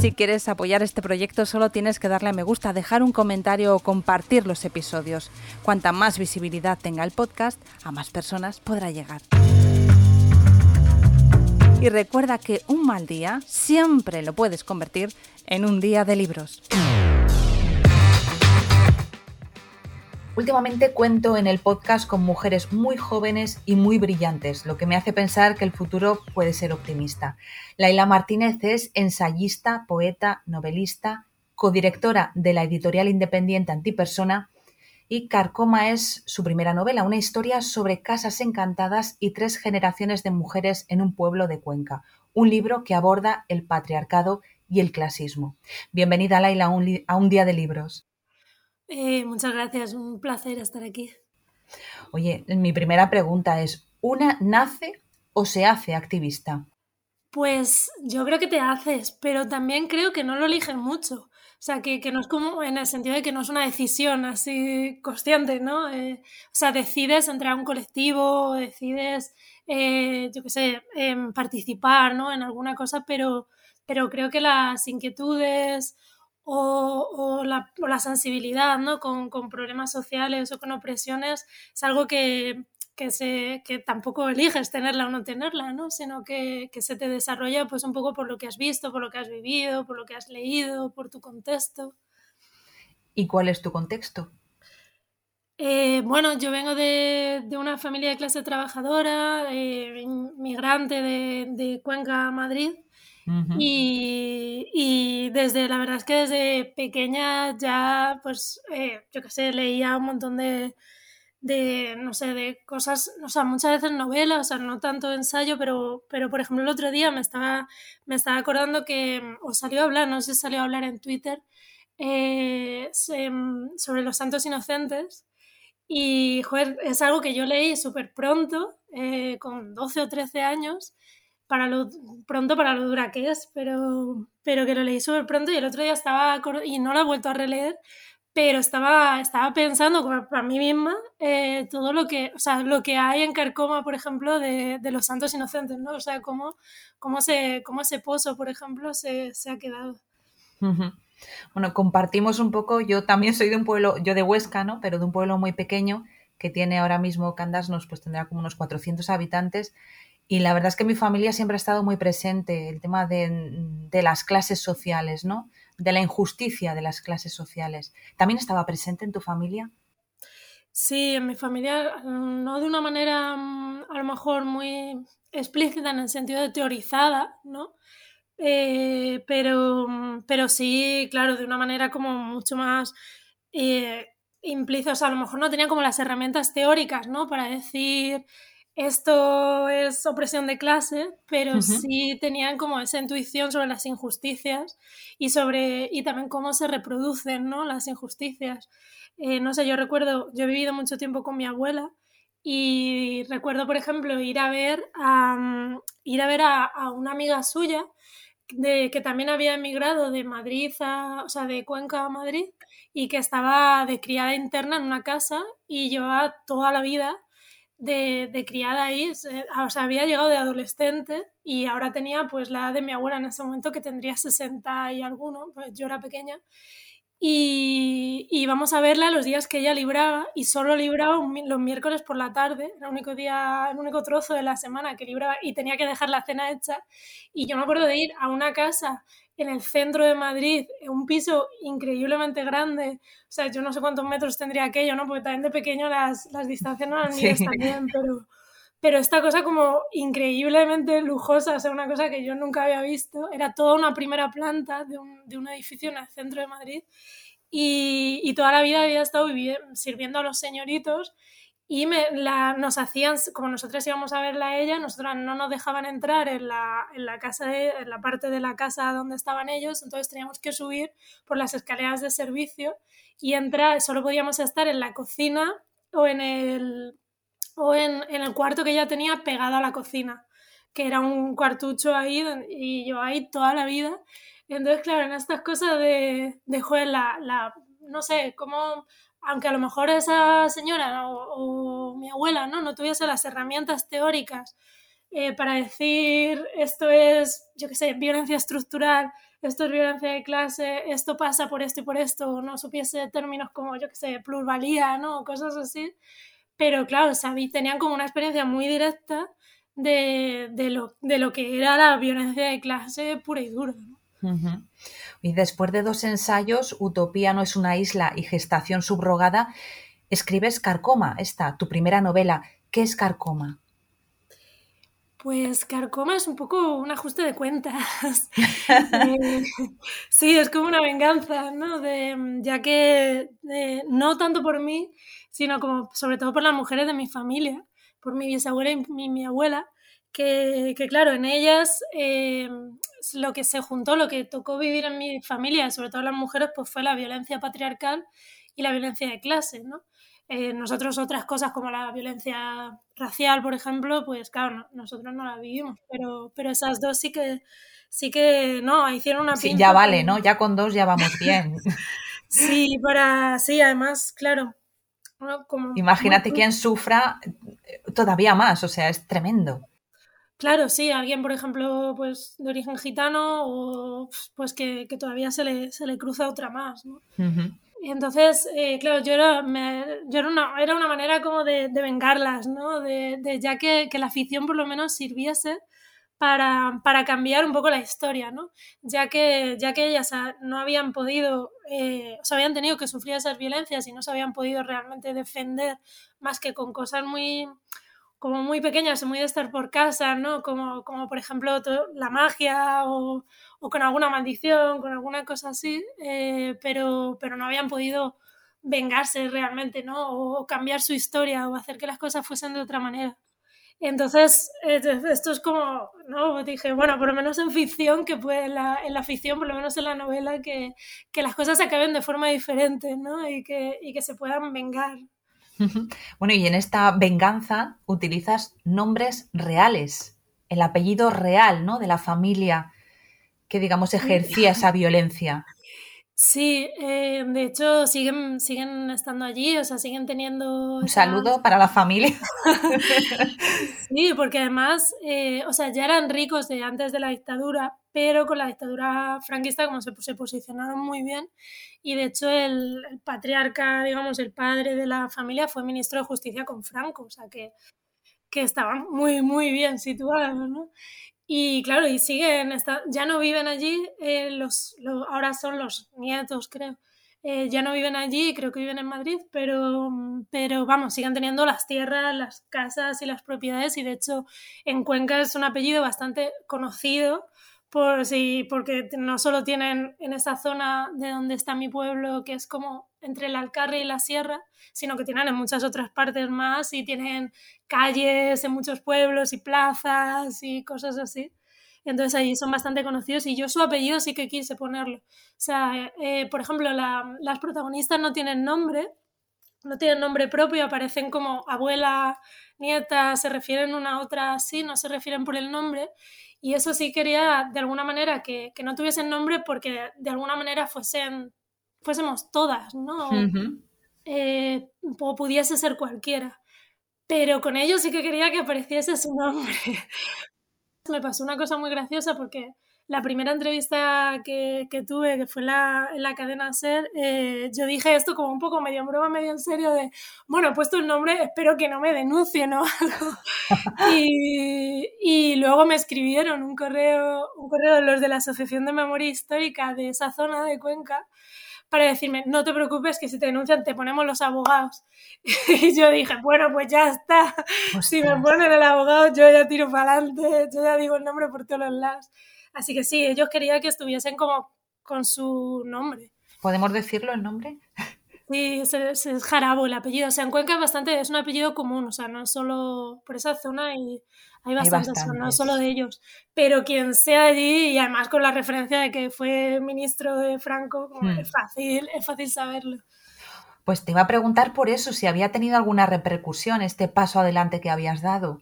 Si quieres apoyar este proyecto solo tienes que darle a me gusta, dejar un comentario o compartir los episodios. Cuanta más visibilidad tenga el podcast, a más personas podrá llegar. Y recuerda que un mal día siempre lo puedes convertir en un día de libros. Últimamente cuento en el podcast con mujeres muy jóvenes y muy brillantes, lo que me hace pensar que el futuro puede ser optimista. Laila Martínez es ensayista, poeta, novelista, codirectora de la editorial independiente Antipersona y Carcoma es su primera novela, una historia sobre casas encantadas y tres generaciones de mujeres en un pueblo de Cuenca, un libro que aborda el patriarcado y el clasismo. Bienvenida, Laila, a un, a un día de libros. Eh, muchas gracias, un placer estar aquí. Oye, mi primera pregunta es, ¿una nace o se hace activista? Pues yo creo que te haces, pero también creo que no lo eligen mucho. O sea, que, no es como en el sentido de que no es una decisión así consciente, ¿no? Eh, o sea, decides entrar a un colectivo, decides, eh, yo qué sé, em, participar, ¿no? En alguna cosa, pero, pero creo que las inquietudes o, la, la, sensibilidad ¿no? con, problemas sociales o con opresiones es algo que, que, se, que tampoco eliges tenerla o no tenerla, ¿no? sino que, que, se te desarrolla pues, un poco por lo que has visto, por lo que has vivido, por lo que has leído, por tu contexto. ¿Y cuál es tu contexto? Eh, bueno, yo vengo de, de, una familia de clase trabajadora, eh, inmigrante de, de Cuenca, Madrid, y, desde, la verdad es que desde pequeña ya, pues, eh, yo qué sé, leía un montón de, de, no sé, de cosas, o sea, muchas veces novelas, o sea, no tanto ensayo, pero, pero por ejemplo el otro día me estaba, me estaba acordando que, mm, o salió a hablar, no sé si salió a hablar en Twitter, eh, mm, sobre los santos inocentes. Y, joder, es algo que yo leí súper pronto, eh, con 12 o 13 años, para lo pronto para lo dura que es, pero, pero que lo leí súper pronto y el otro día estaba, y no lo he vuelto a releer, pero estaba, estaba pensando para mí misma eh, todo lo que, o sea, lo que hay en Carcoma, por ejemplo, de, de los santos inocentes, ¿no? O sea, cómo, cómo, se, cómo ese pozo, por ejemplo, se, se ha quedado. Bueno, compartimos un poco, yo también soy de un pueblo, yo de Huesca, ¿no? Pero de un pueblo muy pequeño que tiene ahora mismo Candasnos, pues tendrá como unos 400 habitantes y la verdad es que mi familia siempre ha estado muy presente, el tema de, las clases sociales, ¿no? De la injusticia de las clases sociales. ¿También estaba presente en tu familia? Sí, en mi familia, mm, no de una manera mm, a lo mejor muy explícita en el sentido de teorizada, ¿no? Eh, pero, mm, pero sí, claro, de una manera como mucho más eh, implícita. O sea, a lo mejor no tenía como las herramientas teóricas, ¿no? Para decir esto es opresión de clase, pero sí tenían como esa intuición sobre las injusticias y sobre y también cómo se reproducen ¿no? las injusticias. Eh, no sé, yo recuerdo, yo he vivido mucho tiempo con mi abuela y recuerdo, por ejemplo, ir a ver a, mm, ir a, ver a, una amiga suya de, que también había emigrado de Madrid, a, o sea, de Cuenca a Madrid y que estaba de criada interna en una casa y llevaba toda la vida de, criada ahí, o sea, había llegado de adolescente y ahora tenía pues la edad de mi abuela en ese momento que tendría 60 y alguno, pues yo era pequeña. Y, íbamos a verla los días que ella libraba y solo libraba los miércoles por la tarde, el único día, el único trozo de la semana que libraba y tenía que dejar la cena hecha. Y yo me acuerdo de ir a una casa en el centro de Madrid, un piso increíblemente grande. O sea, yo no sé cuántos metros tendría aquello, ¿no? Porque también de pequeño las, las distancias no eran ni también, pero, pero esta cosa como increíblemente lujosa, o sea, una cosa que yo nunca había visto, era toda una primera planta de un, de un edificio en el centro de Madrid y, y toda la vida había estado sirviendo a los señoritos y me, la, nos hacían, como nosotros íbamos a verla a ella, nosotras no nos dejaban entrar en la, en la casa de, en la parte de la casa donde estaban ellos, entonces teníamos que subir por las escaleras de servicio y entrar, solo podíamos estar en la cocina o en el, o en, el cuarto que ella tenía pegado a la cocina, que era un cuartucho ahí y yo ahí toda la vida. Entonces, claro, en estas cosas de, de joder, la, la, no sé, cómo aunque a lo mejor esa señora o, mi abuela ¿no? no tuviese las herramientas teóricas eh, para decir esto es, yo qué sé, violencia estructural, esto es violencia de clase, esto pasa por esto y por esto, no supiese términos como, yo qué sé, pluralía, ¿no? cosas así. Pero claro, sabí, tenían como una experiencia muy directa de, de, lo, de lo que era la violencia de clase pura y dura. Y después de dos ensayos, Utopía no es una isla y Gestación subrogada, escribes Carcoma, esta, tu primera novela. ¿Qué es Carcoma? Pues Carcoma es un poco un ajuste de cuentas. Eh, sí, es como una venganza, ¿no? De, ya que no tanto por mí, sino como sobre todo por las mujeres de mi familia, por mi bisabuela y mi abuela, que, claro, en ellas eh, lo que se juntó, lo que tocó vivir en mi familia, sobre todo las mujeres, pues fue la violencia patriarcal y la violencia de clase, ¿no? Eh, nosotros otras cosas como la violencia racial, por ejemplo, pues claro, nosotros no la vivimos, pero, pero esas dos sí que, sí que, no, hicieron una Sí, ya vale, ¿no? Ya con dos ya vamos bien. sí, para, sí, además, claro. Imagínate quién sufra todavía más, o sea, es tremendo. Claro, sí, alguien, por ejemplo, pues de origen gitano o pues que, todavía se le, se le, cruza otra más, ¿no? Y entonces, eh, claro, yo era, yo era, una, era una manera como de, vengarlas, ¿no? De, ya que, la afición por lo menos sirviese para, cambiar un poco la historia, ¿no? Ya que, ya que ellas no habían podido, eh, o sea, habían tenido que sufrir esas violencias y no se habían podido realmente defender más que con cosas muy como muy pequeñas, muy de estar por casa, ¿no? Como, como por ejemplo la magia o, o, con alguna maldición, con alguna cosa así, eh, pero, pero no habían podido vengarse realmente, ¿no? O, cambiar su historia o hacer que las cosas fuesen de otra manera. Entonces, esto es como, ¿no? Dije, bueno, por lo menos en ficción, que puede, en la, ficción, por lo menos en la novela, que, que las cosas acaben de forma diferente, ¿no? Y que, y que se puedan vengar. Bueno, y en esta venganza utilizas nombres reales, el apellido real, ¿no? De la familia que, digamos, ejercía esa violencia. Sí, eh, de hecho siguen, siguen estando allí, o sea, siguen teniendo... Un saludo para la familia. sí, porque además, eh, o sea, ya eran ricos de antes de la dictadura, pero con la dictadura franquista como se, se posicionaron muy bien y de hecho el, patriarca, digamos, el padre de la familia fue ministro de Justicia con Franco, o sea que, que estaban muy, muy bien situados, ¿no? Y claro, y siguen, ya no viven allí, eh, los, ahora son los nietos, creo. Eh, ya no viven allí, creo que viven en Madrid, pero, pero vamos, siguen teniendo las tierras, las casas y las propiedades y de hecho en Cuenca es un apellido bastante conocido por sí, porque no solo tienen en esa zona de donde está mi pueblo, que es como entre el Alcarre y la Sierra, sino que tienen en muchas otras partes más y tienen calles en muchos pueblos y plazas y cosas así. Entonces allí son bastante conocidos y yo su apellido sí que quise ponerlo. O sea, eh, por ejemplo, las protagonistas no tienen nombre, no tienen nombre propio, aparecen como abuela, nieta, se refieren una a otra así, no se refieren por el nombre. Y eso sí quería de alguna manera que, que no tuviesen nombre porque de alguna manera fuesen, fuésemos todas, ¿no? Eh, o pudiese ser cualquiera. Pero con ellos sí que quería que apareciese su nombre. Me pasó una cosa muy graciosa porque la primera entrevista que, que tuve, que fue la, en la cadena SER, eh, yo dije esto como un poco medio en broma, medio en serio, de, bueno, he puesto el nombre, espero que no me denuncien o algo. y, y, luego me escribieron un correo, un correo de los de la Asociación de Memoria Histórica de esa zona de Cuenca, para decirme, no te preocupes, que si te denuncian te ponemos los abogados. y yo dije, bueno, pues ya está. Si me ponen el abogado, yo ya tiro para adelante, yo ya digo el nombre por todos los lados. Así que sí, ellos querían que estuviesen como con su nombre. ¿Podemos decirlo el nombre? Sí, es, Jarabo el apellido. O sea, en Cuenca es bastante, es un apellido común, o sea, no es solo por esa zona y hay bastantes, no es solo de ellos. Pero quien sea allí, y además con la referencia de que fue ministro de Franco, hmm. es fácil, es fácil saberlo. Pues te iba a preguntar por eso, si había tenido alguna repercusión este paso adelante que habías dado.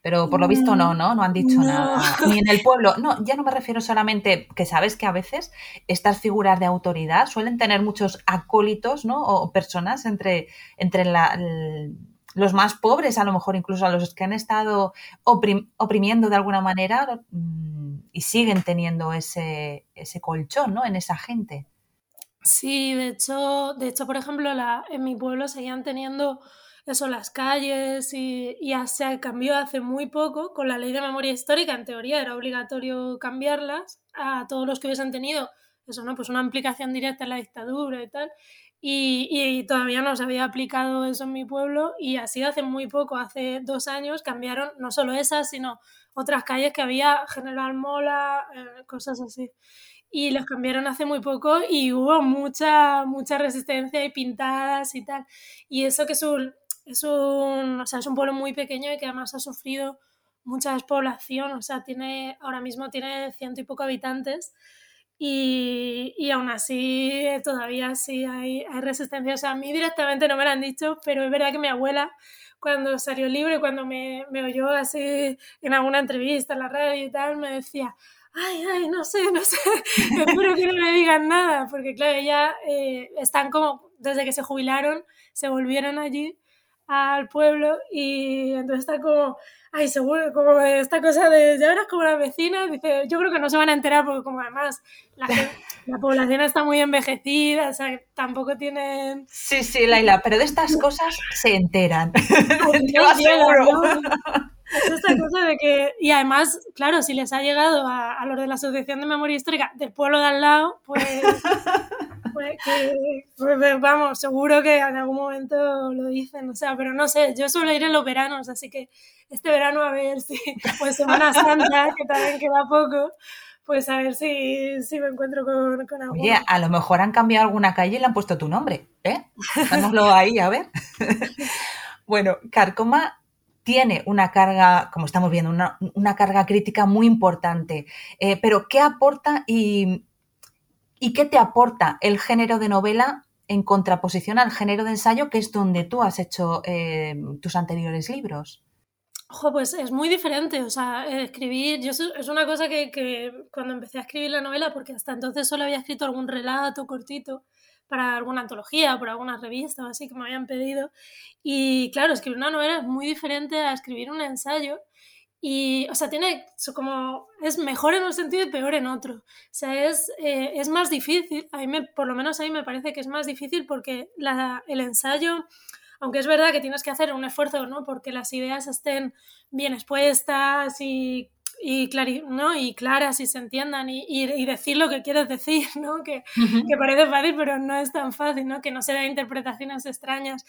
Pero por lo visto no, ¿no? No han dicho nada. Ni en el pueblo. No, ya no me refiero solamente que sabes que a veces estas figuras de autoridad suelen tener muchos acólitos, ¿no? O personas entre, entre los más pobres, a lo mejor incluso a los que han estado oprimiendo de alguna manera mm, y siguen teniendo ese, ese colchón, ¿no? En esa gente. Sí, de hecho, de hecho, por ejemplo, la, en mi pueblo seguían teniendo eso, las calles y, ya se cambió hace muy poco con la ley de memoria histórica. En teoría era obligatorio cambiarlas a todos los que hubiesen tenido eso, ¿no? Pues una implicación directa en la dictadura y tal. Y, y, todavía no se había aplicado eso en mi pueblo y así hace muy poco, hace dos años, cambiaron no solo esas, sino otras calles que había, General Mola, eh, cosas así y los cambiaron hace muy poco y hubo mucha, mucha resistencia y pintadas y tal. Y eso que es un, es un, o sea, es un pueblo muy pequeño y que además ha sufrido mucha despoblación, o sea, tiene, ahora mismo tiene ciento y poco habitantes y, y aún así todavía sí hay, hay resistencia. O sea, a mí directamente no me lo han dicho, pero es verdad que mi abuela cuando salió libre, cuando me, me oyó así en alguna entrevista en la radio y tal, me decía, ay, ay, no sé, no sé, espero que no me digan nada, porque claro, ya eh, están como, desde que se jubilaron, se volvieron allí al pueblo y entonces está como, ay, seguro, como esta cosa de, ya verás como la vecina, dice, yo creo que no se van a enterar porque como además la, la población está muy envejecida, o sea, tampoco tienen... Sí, sí, Laila, pero de estas cosas se enteran, te lo aseguro. Es esta cosa de que, y además, claro, si les ha llegado a, a, los de la Asociación de Memoria Histórica del pueblo de al lado, pues, pues, vamos, seguro que en algún momento lo dicen, o sea, pero no sé, yo suelo ir en los veranos, así que este verano a ver si, pues Semana Santa, que también queda poco, pues a ver si, si me encuentro con, con alguno. Oye, a lo mejor han cambiado alguna calle y le han puesto tu nombre, ¿eh? Vámonos ahí, a ver. bueno, Carcoma tiene una carga, como estamos viendo, una, carga crítica muy importante. Eh, pero, ¿qué aporta y, y, qué te aporta el género de novela en contraposición al género de ensayo, que es donde tú has hecho eh, tus anteriores libros? Ojo, pues es muy diferente, o sea, escribir, yo es una cosa que, que, cuando empecé a escribir la novela, porque hasta entonces solo había escrito algún relato cortito, para alguna antología, por alguna revista o así que me habían pedido. Y claro, escribir una novela es muy diferente a escribir un ensayo. Y, o sea, tiene como, es mejor en un sentido y peor en otro. O sea, es, eh, es más difícil, a mí por lo menos a mí me parece que es más difícil porque la, el ensayo, aunque es verdad que tienes que hacer un esfuerzo, ¿no? Porque las ideas estén bien expuestas y y, ¿no? y claras y se entiendan y, y, decir lo que quieres decir, ¿no? Que, que, parece fácil, pero no es tan fácil, ¿no? que no se den interpretaciones extrañas.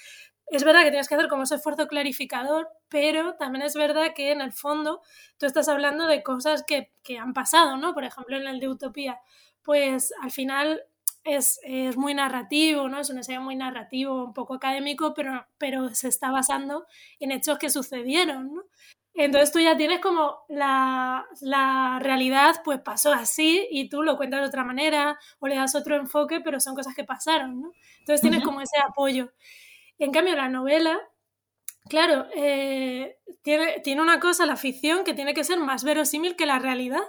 Es verdad que tienes que hacer como ese esfuerzo clarificador, pero también es verdad que en el fondo tú estás hablando de cosas que, que han pasado, ¿no? Por ejemplo, en el de Utopía, pues al final es, es, muy narrativo, ¿no? Es un ensayo muy narrativo, un poco académico, pero, pero se está basando en hechos que sucedieron, ¿no? Entonces tú ya tienes como la, la, realidad, pues pasó así y tú lo cuentas de otra manera o le das otro enfoque, pero son cosas que pasaron, ¿no? Entonces tienes como ese apoyo. En cambio, la novela, claro, eh, tiene, tiene una cosa, la ficción, que tiene que ser más verosímil que la realidad.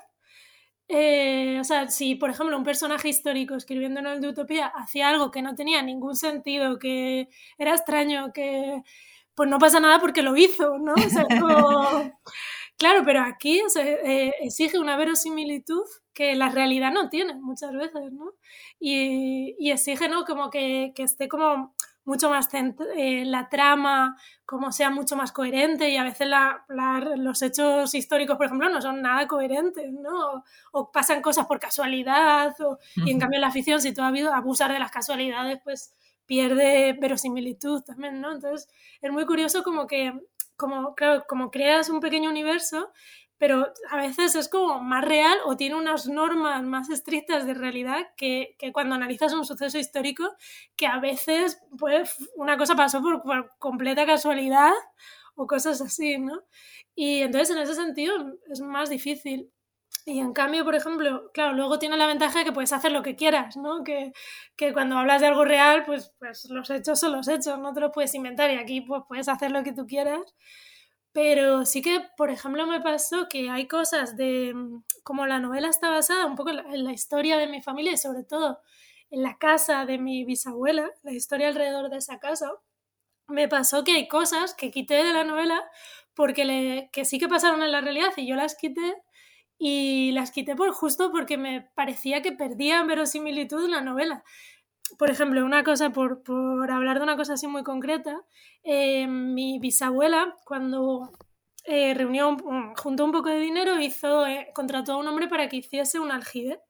Eh, o sea, si por ejemplo un personaje histórico escribiendo en el de Utopía hacía algo que no tenía ningún sentido, que era extraño, que pues no pasa nada porque lo hizo, ¿no? Claro, pero aquí se eh, exige una verosimilitud que la realidad no tiene muchas veces, ¿no? Y, exige, ¿no? Como que, esté como mucho más eh, la trama, como sea mucho más coherente y a veces los hechos históricos, por ejemplo, no son nada coherentes, ¿no? O, pasan cosas por casualidad, y en cambio la ficción, si tú has habido abusar de las casualidades, pues pierde verosimilitud también, ¿no? Entonces es muy curioso como que, como, claro, como creas un pequeño universo, pero a veces es como más real o tiene unas normas más estrictas de realidad que, que cuando analizas un suceso histórico, que a veces pues una cosa pasó por, por completa casualidad o cosas así, ¿no? Y entonces en ese sentido es más difícil. Y en cambio, por ejemplo, claro, luego tiene la ventaja de que puedes hacer lo que quieras, ¿no? Que, que, cuando hablas de algo real, pues, pues los hechos son los hechos, no te los puedes inventar y aquí pues puedes hacer lo que tú quieras. Pero sí que, por ejemplo, me pasó que hay cosas de, como la novela está basada un poco en la, historia de mi familia y sobre todo en la casa de mi bisabuela, la historia alrededor de esa casa, me pasó que hay cosas que quité de la novela porque le, que sí que pasaron en la realidad y yo las quité y las quité por justo porque me parecía que perdían verosimilitud en la novela. Por ejemplo, una cosa, por, por hablar de una cosa así muy concreta, eh, mi bisabuela, cuando eh, reunió, juntó un poco de dinero, hizo, eh, contrató a un hombre para que hiciese un aljibe.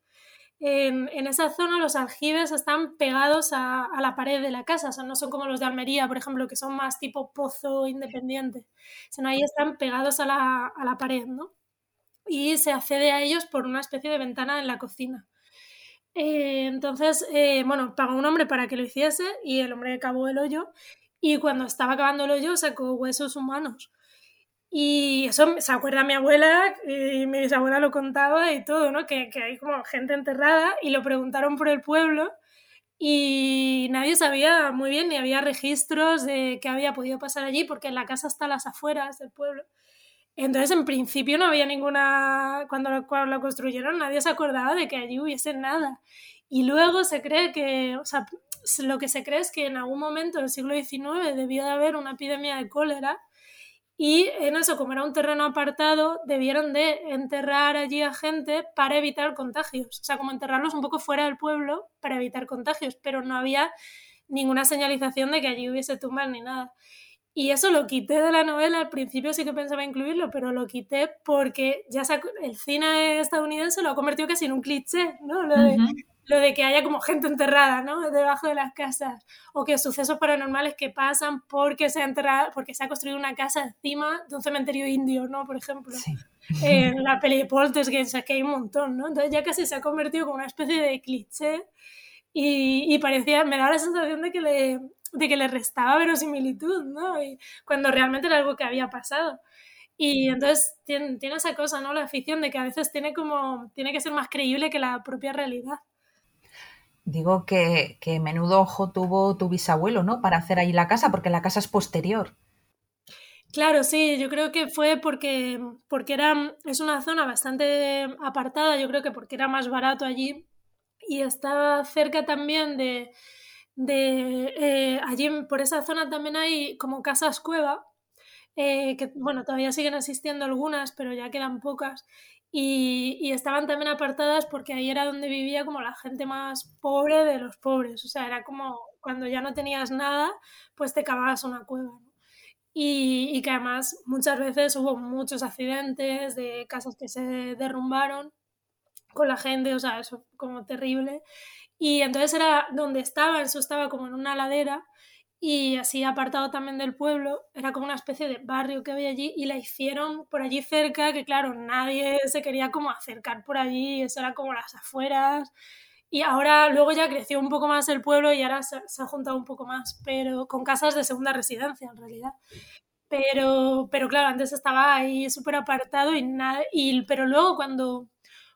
En, esa zona los aljibes están pegados a, a, la pared de la casa, o sea, no son como los de Almería, por ejemplo, que son más tipo pozo independiente, sino ahí están pegados a la, a la pared, ¿no? Y se accede a ellos por una especie de ventana en la cocina. Eh, entonces, eh, bueno, pagó un hombre para que lo hiciese y el hombre cavó el hoyo y cuando estaba cavando el hoyo sacó huesos humanos. Y eso se acuerda mi abuela y mi bisabuela lo contaba y todo, ¿no? Que, que hay como gente enterrada y lo preguntaron por el pueblo y nadie sabía muy bien ni había registros de qué había podido pasar allí porque la casa está a las afueras del pueblo. Entonces, en principio no había ninguna, cuando lo, construyeron nadie se acordaba de que allí hubiese nada. Y luego se cree que, o sea, lo que se cree es que en algún momento del siglo XIX debió de haber una epidemia de cólera y en eso, como era un terreno apartado, debieron de enterrar allí a gente para evitar contagios. O sea, como enterrarlos un poco fuera del pueblo para evitar contagios, pero no había ninguna señalización de que allí hubiese tumbas ni nada. Y eso lo quité de la novela, al principio sí que pensaba incluirlo, pero lo quité porque ya el cine estadounidense lo ha convertido casi en un cliché, ¿no? Lo de, lo de que haya como gente enterrada, ¿no? Debajo de las casas, o que sucesos paranormales que pasan porque se ha enterrado, porque se ha construido una casa encima de un cementerio indio, ¿no? Por ejemplo. En la peli de Poltergeist, que hay un montón, ¿no? Entonces ya casi se ha convertido como una especie de cliché y, y parecía, me da la sensación de que le de que le restaba verosimilitud, ¿no? Y cuando realmente era algo que había pasado. Y entonces tiene, tiene, esa cosa, ¿no? La afición de que a veces tiene como, tiene que ser más creíble que la propia realidad. Digo que, que menudo ojo tuvo tu bisabuelo, ¿no? Para hacer ahí la casa, porque la casa es posterior. Claro, sí, yo creo que fue porque, porque era, es una zona bastante apartada, yo creo que porque era más barato allí y está cerca también de, de eh, allí por esa zona también hay como casas cueva, eh, que bueno, todavía siguen existiendo algunas, pero ya quedan pocas. Y, y, estaban también apartadas porque ahí era donde vivía como la gente más pobre de los pobres. O sea, era como cuando ya no tenías nada, pues te cavabas una cueva. Y, y que además muchas veces hubo muchos accidentes de casas que se derrumbaron con la gente, o sea, eso como terrible. Y entonces era donde estaba, eso estaba como en una ladera y así apartado también del pueblo, era como una especie de barrio que había allí y la hicieron por allí cerca, que claro, nadie se quería como acercar por allí, eso era como las afueras. Y ahora luego ya creció un poco más el pueblo y ahora se, ha juntado un poco más, pero con casas de segunda residencia en realidad. Pero, pero claro, antes estaba ahí súper apartado y nada, y, pero luego cuando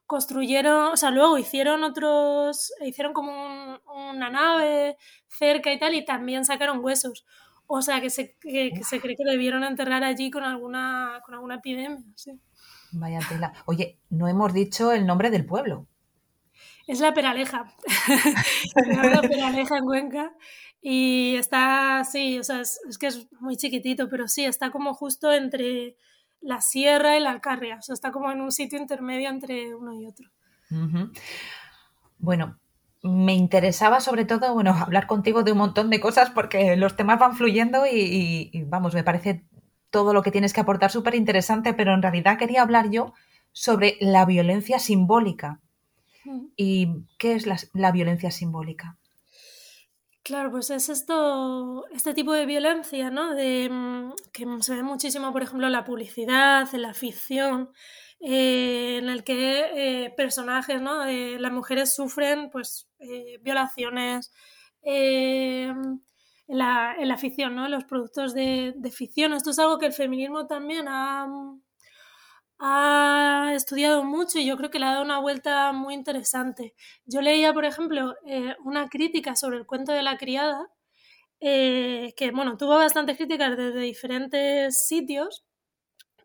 construyeron, o sea, luego hicieron otros, hicieron como una nave cerca y tal, y también sacaron huesos. O sea, que se, que, se cree que debieron enterrar allí con alguna, con alguna epidemia, sí. Vaya tela. Oye, no hemos dicho el nombre del pueblo. Es la Peraleja. la Peraleja en Cuenca. Y está, sí, o sea, es, es, que es muy chiquitito, pero sí, está como justo entre, la sierra y la Alcarria. O sea, está como en un sitio intermedio entre uno y otro. Bueno, me interesaba sobre todo, bueno, hablar contigo de un montón de cosas porque los temas van fluyendo y, y vamos, me parece todo lo que tienes que aportar súper interesante, pero en realidad quería hablar yo sobre la violencia simbólica. ¿Y qué es la, la violencia simbólica? Claro, pues es esto, este tipo de violencia, ¿no? De, mm, que se ve muchísimo, por ejemplo, en la publicidad, en la ficción, eh, en el que eh, personajes, ¿no? las mujeres sufren, pues, eh, violaciones en la, en, la, ficción, ¿no? En los productos de, de, ficción. Esto es algo que el feminismo también ha, ha estudiado mucho y yo creo que le ha dado una vuelta muy interesante. Yo leía, por ejemplo, eh, una crítica sobre el cuento de la criada, eh, que bueno, tuvo bastantes críticas desde diferentes sitios,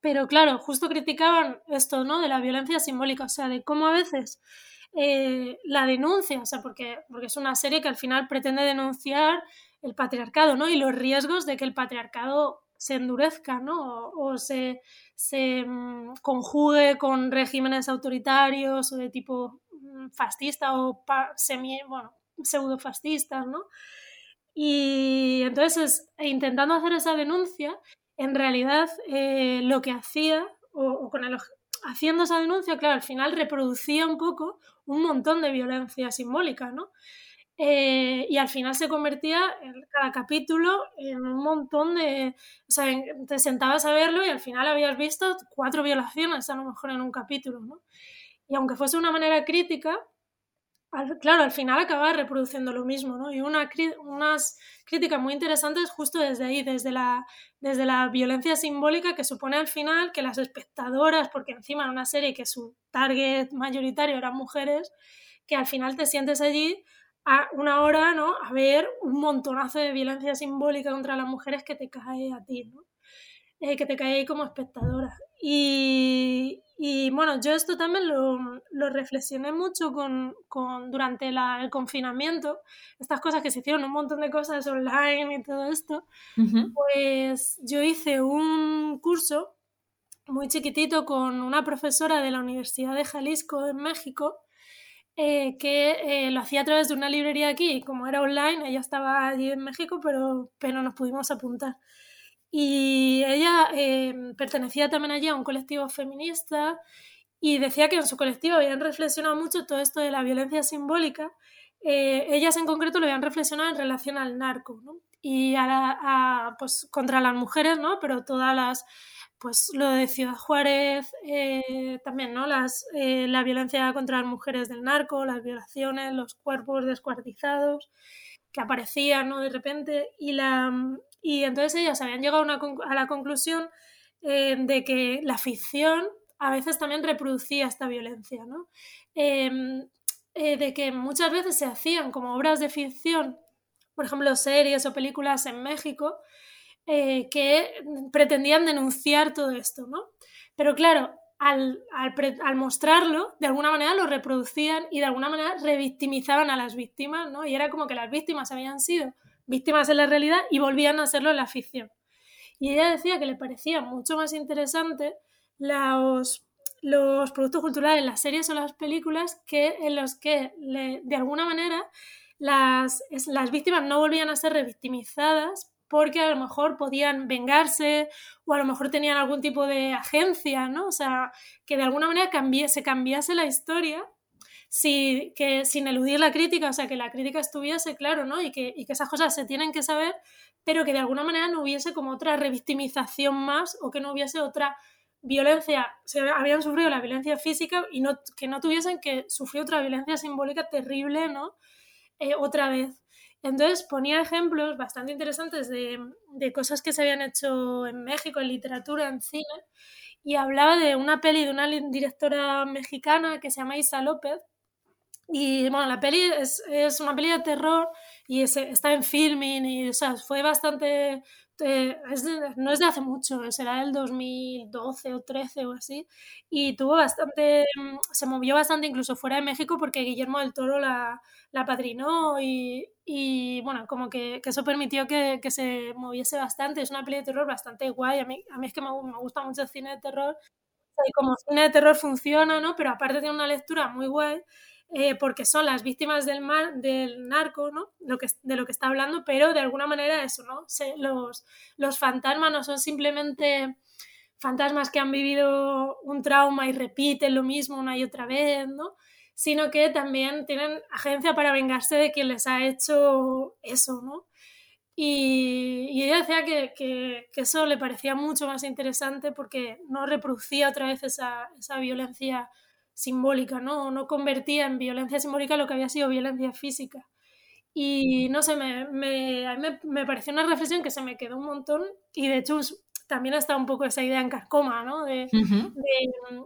pero claro, justo criticaban esto, ¿no? De la violencia simbólica, o sea, de cómo a veces eh, la denuncia, o sea, porque, porque es una serie que al final pretende denunciar el patriarcado, ¿no? Y los riesgos de que el patriarcado se endurezca, ¿no? O, se, se mm, conjugue con regímenes autoritarios o de tipo mm, fascista o semi, bueno, pseudo-fascistas, ¿no? Y entonces, intentando hacer esa denuncia, en realidad eh, lo que hacía, o, con el, haciendo esa denuncia, claro, al final reproducía un poco un montón de violencia simbólica, ¿no? Eh, y al final se convertía en cada capítulo en un montón de... O sea, te sentabas a verlo y al final habías visto cuatro violaciones a lo mejor en un capítulo, ¿no? Y aunque fuese una manera crítica, claro, al final acababa reproduciendo lo mismo, ¿no? Y una, unas críticas muy interesantes justo desde ahí, desde la, desde la violencia simbólica que supone al final que las espectadoras, porque encima era una serie que su target mayoritario eran mujeres, que al final te sientes allí a una hora, ¿no? A ver un montonazo de violencia simbólica contra las mujeres que te cae a ti, ¿no? Eh, que te cae ahí como espectadora. Y, y bueno, yo esto también lo, lo reflexioné mucho con, con durante el confinamiento, estas cosas que se hicieron, un montón de cosas online y todo esto, pues yo hice un curso muy chiquitito con una profesora de la Universidad de Jalisco en México eh, que eh, lo hacía a través de una librería aquí, como era online, ella estaba allí en México, pero, pero nos pudimos apuntar. Y ella eh, pertenecía también allí a un colectivo feminista y decía que en su colectivo habían reflexionado mucho todo esto de la violencia simbólica. ellas en concreto lo habían reflexionado en relación al narco ¿no? y a, pues, contra las mujeres, ¿no? pero todas las pues lo de Ciudad Juárez, eh, también, ¿no? Las, eh, la violencia contra las mujeres del narco, las violaciones, los cuerpos descuartizados que aparecían, ¿no? De repente, y, la, y entonces ellas habían llegado a, la conclusión eh, de que la ficción a veces también reproducía esta violencia, ¿no? Em, de que muchas veces se hacían como obras de ficción, por ejemplo, series o películas en México, eh, que pretendían denunciar todo esto, ¿no? Pero claro, al, mostrarlo, de alguna manera lo reproducían y de alguna manera revictimizaban a las víctimas, ¿no? Y era como que las víctimas habían sido víctimas en la realidad y volvían a serlo en la ficción. Y ella decía que le parecía mucho más interesante los, los productos culturales, las series o las películas, que en los que de alguna manera las, las víctimas no volvían a ser revictimizadas, porque a lo mejor podían vengarse o a lo mejor tenían algún tipo de agencia, ¿no? O sea, que de alguna manera se cambiase la historia si, que, sin eludir la crítica, o sea, que la crítica estuviese, claro, ¿no? Y que, y que esas cosas se tienen que saber, pero que de alguna manera no hubiese como otra revictimización más o que no hubiese otra violencia, se habían sufrido la violencia física y no, que no tuviesen que sufrir otra violencia simbólica terrible, ¿no? Eh, otra vez. Entonces ponía ejemplos bastante interesantes de, cosas que se habían hecho en México, en literatura, en cine, y hablaba de una peli de una directora mexicana que se llama Isa López. Y bueno, la peli es, una peli de terror y está en filming y o sea, fue bastante no es de hace mucho, será del 2012 o 13 o así, y tuvo bastante, mm, se movió bastante incluso fuera de México porque Guillermo del Toro la, la padrinó y, y, bueno, como que, que eso permitió que, que, se moviese bastante. Es una peli de terror bastante guay, a mí, a mí es que me, me gusta mucho el cine de terror, y como cine de terror funciona, ¿no? Pero aparte tiene una lectura muy guay eh, porque son las víctimas del, mar, del narco, ¿no? Lo que, de lo que está hablando, pero de alguna manera eso, ¿no? los, los fantasmas no son simplemente fantasmas que han vivido un trauma y repiten lo mismo una y otra vez, ¿no? Sino que también tienen agencia para vengarse de quien les ha hecho eso, ¿no? Y, ella decía que, que, que, eso le parecía mucho más interesante porque no reproducía otra vez esa, esa violencia simbólica, ¿no? No convertía en violencia simbólica lo que había sido violencia física. Y no sé, me, me, me, pareció una reflexión que se me quedó un montón y de hecho también está un poco esa idea en carcoma, ¿no? De,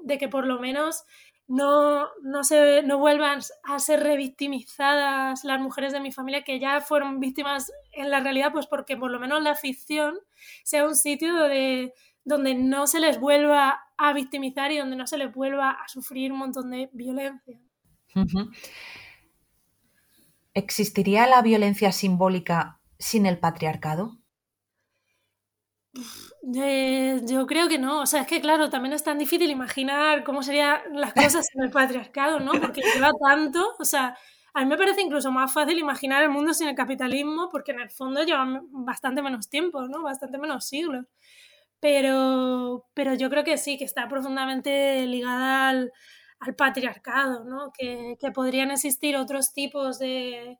de, que por lo menos no, no, se, no vuelvan a ser revictimizadas las mujeres de mi familia que ya fueron víctimas en la realidad, pues porque por lo menos la ficción sea un sitio de, donde no se les vuelva a victimizar y donde no se les vuelva a sufrir un montón de violencia. ¿Existiría la violencia simbólica sin el patriarcado? Eh, yo creo que no. O sea, es que claro, también es tan difícil imaginar cómo serían las cosas sin el patriarcado, ¿no? Porque lleva tanto. O sea, a mí me parece incluso más fácil imaginar el mundo sin el capitalismo, porque en el fondo lleva bastante menos tiempo, ¿no? Bastante menos siglos. Pero, pero yo creo que sí, que está profundamente ligada al, al patriarcado, ¿no? Que, que, podrían existir otros tipos de,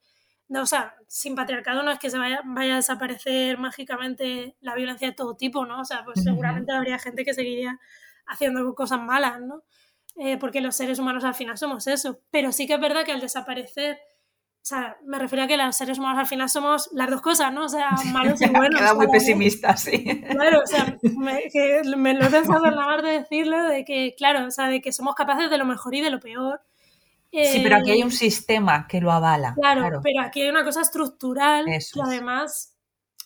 no, o sea, sin patriarcado no es que se vaya, vaya, a desaparecer mágicamente la violencia de todo tipo, ¿no? O sea, pues seguramente habría gente que seguiría haciendo cosas malas, ¿no? Eh, porque los seres humanos al final somos eso. Pero sí que es verdad que al desaparecer o sea, me refiero a que los seres humanos al final somos las dos cosas, ¿no? O sea, malos y buenos. Queda muy pesimista, sí. Claro, o sea, me, que me lo he pensado en la de decirlo, de que, claro, o sea, de que somos capaces de lo mejor y de lo peor. sí, pero aquí hay eh, un sistema que lo avala. Claro, pero aquí hay una cosa estructural que además,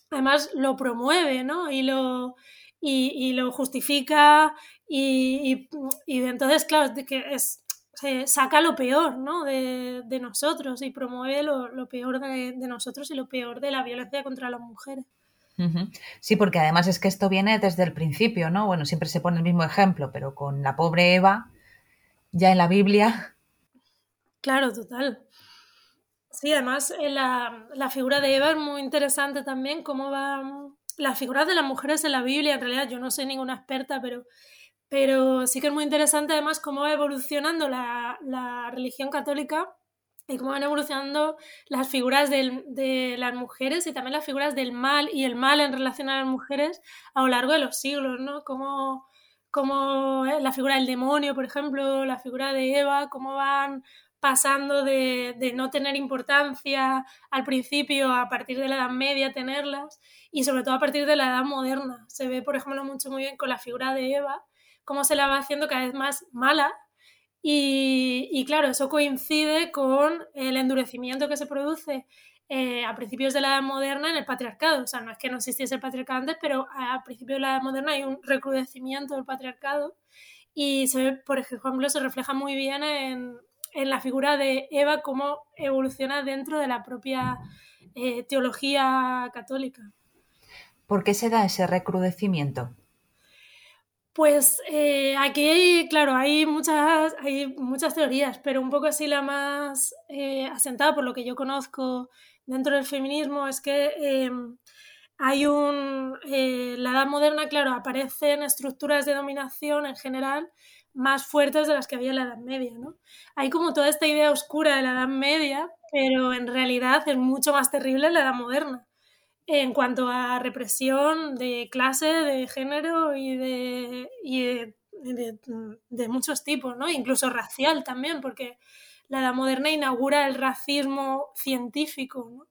además lo promueve, ¿no? Y lo, y, y lo justifica y, y, y entonces, claro, que es saca lo peor ¿no? de, de, nosotros y promueve lo, lo peor de, de, nosotros y lo peor de la violencia contra las mujeres. Sí, porque además es que esto viene desde el principio, ¿no? Bueno, siempre se pone el mismo ejemplo, pero con la pobre Eva, ya en la Biblia. Claro, total. Sí, además eh, la, la figura de Eva es muy interesante también, cómo va... Las figuras de las mujeres en la Biblia, en realidad yo no soy ninguna experta, pero pero sí que es muy interesante además cómo va evolucionando la, la religión católica y cómo van evolucionando las figuras de las mujeres y también las figuras del mal y el mal en relación a las mujeres a lo largo de los siglos, ¿no? Como, como eh, la figura del demonio, por ejemplo, la figura de Eva, cómo van pasando de, de, no tener importancia al principio a partir de la Edad Media tenerlas y sobre todo a partir de la Edad Moderna. Se ve, por ejemplo, mucho muy bien con la figura de Eva, cómo se la va haciendo cada vez más mala. Y, claro, eso coincide con el endurecimiento que se produce eh, a principios de la edad moderna en el patriarcado. O sea, no es que no existiese el patriarcado antes, pero a principios de la edad moderna hay un recrudecimiento del patriarcado y se ve, por ejemplo, se refleja muy bien en, la figura de Eva, cómo evoluciona dentro de la propia eh, teología católica. ¿Por qué se da ese recrudecimiento? Pues eh, aquí, claro, hay muchas, hay muchas teorías, pero un poco así la más eh, asentada por lo que yo conozco dentro del feminismo es que em, hay un... Eh, la edad moderna, claro, aparecen estructuras de dominación en general más fuertes de las que había en la Edad Media, ¿no? Hay como toda esta idea oscura de la Edad Media, pero en realidad es mucho más terrible en la Edad Moderna en cuanto a represión de clase, de género y de, y de, muchos tipos, ¿no? Incluso racial también, porque la edad moderna inaugura el racismo científico, ¿no?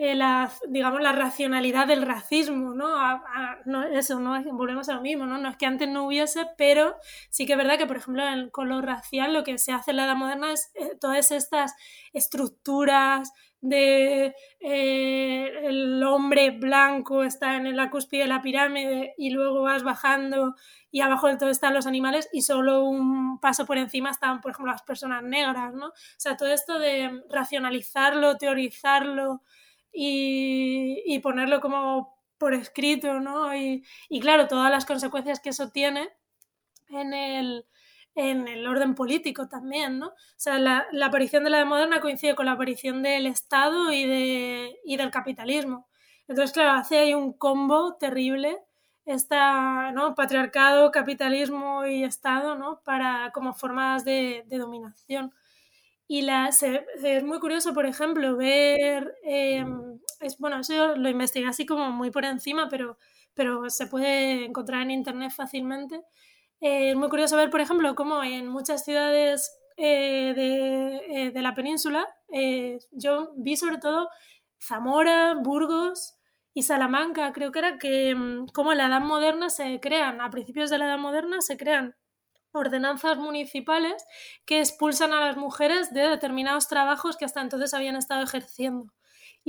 Eh, la, digamos, la racionalidad del racismo, ¿no? no eso, ¿no? Volvemos a lo mismo, ¿no? No es que antes no hubiese, pero sí que es verdad que, por ejemplo, con lo racial lo que se hace en la edad moderna es eh, todas estas estructuras de eh, el hombre blanco está en la cúspide de la pirámide y luego vas bajando y abajo del todo están los animales y solo un paso por encima están, por ejemplo, las personas negras, ¿no? O sea, todo esto de racionalizarlo, teorizarlo y, y ponerlo como por escrito, ¿no? Y, y claro, todas las consecuencias que eso tiene en el, en el orden político también, ¿no? O sea, la, aparición de la moderna coincide con la aparición del Estado y, de, y del capitalismo. Entonces, claro, hace ahí un combo terrible, esta, ¿no? Patriarcado, capitalismo y Estado, ¿no? Para, como formas de, dominación. Y la, es muy curioso, por ejemplo, ver, em, es, bueno, eso lo investigué así como muy por encima, pero, pero se puede encontrar en Internet fácilmente es muy curioso ver, por ejemplo, cómo en muchas ciudades eh, de, eh, de, la península, eh, yo vi sobre todo Zamora, Burgos y Salamanca, creo que era que mm, como en la Edad Moderna se crean, a principios de la Edad Moderna se crean ordenanzas municipales que expulsan a las mujeres de determinados trabajos que hasta entonces habían estado ejerciendo.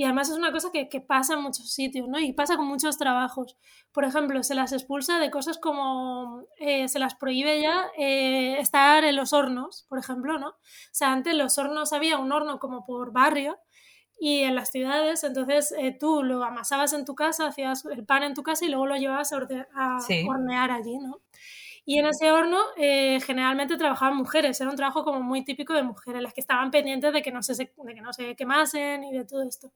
Y además es una cosa que, pasa en muchos sitios, ¿no? Y pasa con muchos trabajos. Por ejemplo, se las expulsa de cosas como eh, se las prohíbe ya eh, estar en los hornos, por ejemplo, ¿no? O sea, antes en los hornos había un horno como por barrio y en las ciudades, entonces eh, tú lo amasabas en tu casa, hacías el pan en tu casa y luego lo llevabas a, hornear allí, ¿no? Y en ese horno eh, generalmente trabajaban mujeres, era un trabajo como muy típico de mujeres, las que estaban pendientes de que no se, de que no se quemasen y de todo esto.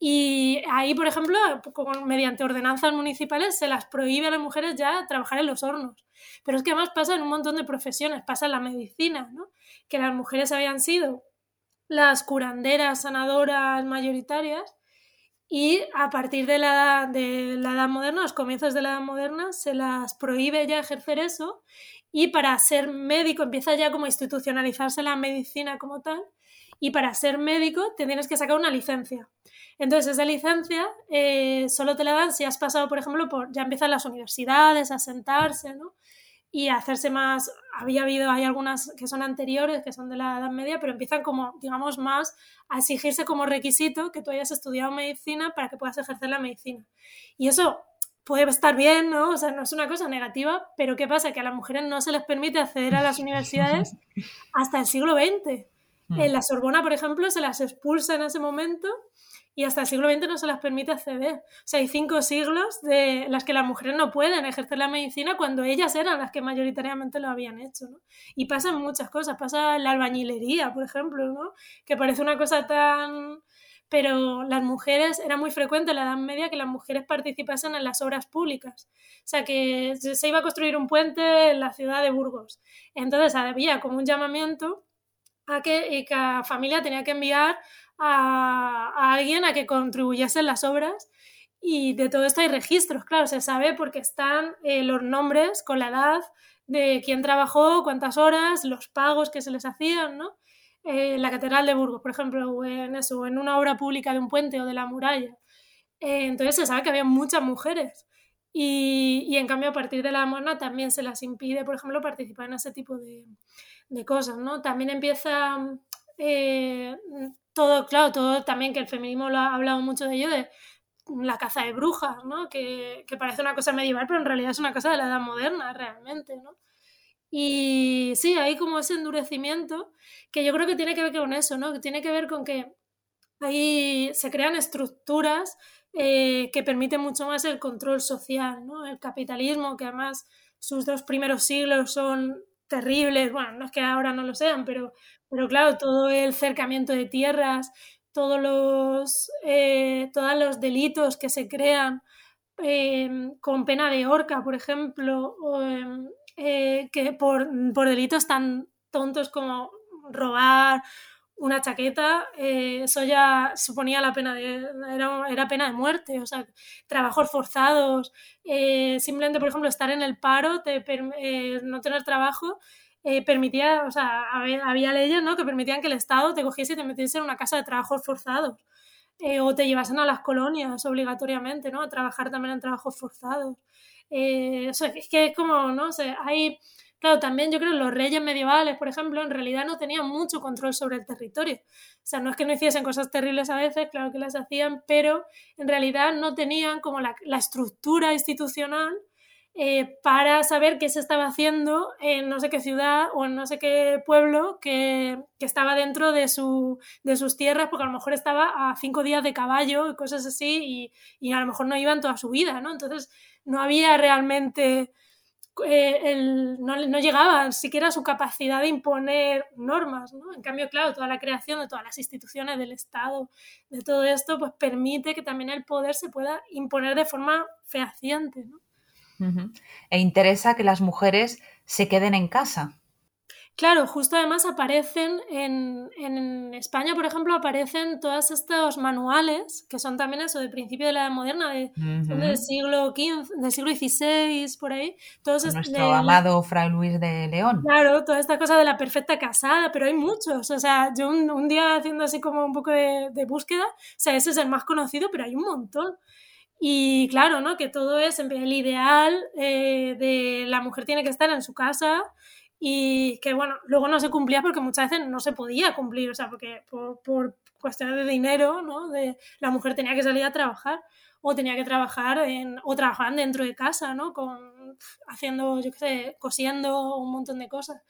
Y ahí, por ejemplo, mediante ordenanzas municipales se las prohíbe a las mujeres ya trabajar en los hornos. Pero es que además pasa en un montón de profesiones, pasa en la medicina, ¿no? Que las mujeres habían sido las curanderas, sanadoras mayoritarias, y a partir de la, de la edad moderna, los comienzos de la edad moderna, se las prohíbe ya ejercer eso y para ser médico empieza ya como institucionalizarse la medicina como tal y para ser médico te tienes que sacar una licencia. Entonces esa licencia eh, solo te la dan si has pasado, por ejemplo, por ya empiezan las universidades a sentarse, ¿no? Y hacerse más, había habido, hay algunas que son anteriores, que son de la Edad Media, pero empiezan como, digamos, más a exigirse como requisito que tú hayas estudiado medicina para que puedas ejercer la medicina. Y eso puede estar bien, ¿no? O sea, no es una cosa negativa, pero ¿qué pasa? Que a las mujeres no se les permite acceder a las universidades hasta el siglo XX. Mm. En la Sorbona, por ejemplo, se las expulsa en ese momento y hasta el siglo XX no se las permite acceder. O sea, hay cinco siglos de las que las mujeres no pueden ejercer la medicina cuando ellas eran las que mayoritariamente lo habían hecho. Y pasan muchas cosas, pasa la albañilería, por ejemplo, ¿no? Que parece una cosa tan... Pero las mujeres, era muy frecuente en la Edad Media que las mujeres participasen en las obras públicas. O sea, que se iba a construir un puente en la ciudad de Burgos. Entonces había como un llamamiento a que, cada familia tenía que enviar a, alguien a que contribuyese en las obras y de todo esto hay registros, claro, se sabe porque están eh, los nombres con la edad de quién trabajó, cuántas horas, los pagos que se les hacían, ¿no? Eh, la Catedral de Burgos, por ejemplo, o en eso, en una obra pública de un puente o de la muralla. Eh, entonces se sabe que había muchas mujeres. Y, y, en cambio, a partir de la moderna también se las impide, por ejemplo, participar en ese tipo de, de cosas, ¿no? También empieza todo, claro, todo también que el feminismo lo ha hablado mucho de ello, de la caza de brujas, ¿no? Que, parece una cosa medieval, pero en realidad es una cosa de la edad moderna, realmente, ¿no? Y sí, hay como ese endurecimiento que yo creo que tiene que ver con eso, ¿no? Que tiene que ver con que ahí se crean estructuras eh, que permiten mucho más el control social, ¿no? El capitalismo, que además sus dos primeros siglos son terribles, bueno, no es que ahora no lo sean, pero pero claro, todo el cercamiento de tierras, todos los, eh, todos los delitos que se crean em, con pena de horca, por ejemplo, em, eh, que por, por, delitos tan tontos como robar una chaqueta, eh, eso ya suponía la pena de, era, era, pena de muerte, o sea, trabajos forzados, simplemente, por ejemplo, estar en el paro, no tener trabajo, eh, permitía, o sea, había, leyes ¿no? que permitían que el Estado te cogiese y te metiese en una casa de trabajos forzados. Eh, o te llevasen a las colonias obligatoriamente, ¿no? A trabajar también en trabajos forzados. Eh, o sea, es que es como, no sé, hay... Claro, también yo creo que los reyes medievales, por ejemplo, en realidad no tenían mucho control sobre el territorio. O sea, no es que no hiciesen cosas terribles a veces, claro que las hacían, pero en realidad no tenían como la, estructura institucional eh, para saber qué se estaba haciendo en no sé qué ciudad o en no sé qué pueblo que, estaba dentro de, su, de, sus tierras, porque a lo mejor estaba a cinco días de caballo y cosas así, y, a lo mejor no iban toda su vida, ¿no? Entonces no había realmente, eh, no, llegaba siquiera a su capacidad de imponer normas, ¿no? En cambio, claro, toda la creación de todas las instituciones del Estado, de todo esto, pues permite que también el poder se pueda imponer de forma fehaciente, ¿no? E interesa que las mujeres se queden en casa. Claro, justo además aparecen en, en, España, por ejemplo, aparecen todos estos manuales, que son también eso, de principio de la edad moderna, de, del siglo XV, del siglo XVI, por ahí. Todos Nuestro amado Fray Luis de León. Claro, toda esta cosa de la perfecta casada, pero hay muchos. O sea, yo un, día haciendo así como un poco de, de, búsqueda, o sea, ese es el más conocido, pero hay un montón. Y claro, ¿no? Que todo es el ideal eh, de la mujer tiene que estar en su casa y que, bueno, luego no se cumplía porque muchas veces no se podía cumplir, o sea, porque por, por cuestiones de dinero, ¿no? De, la mujer tenía que salir a trabajar o tenía que trabajar en, o trabajaban dentro de casa, ¿no? Con, haciendo, yo qué sé, cosiendo un montón de cosas.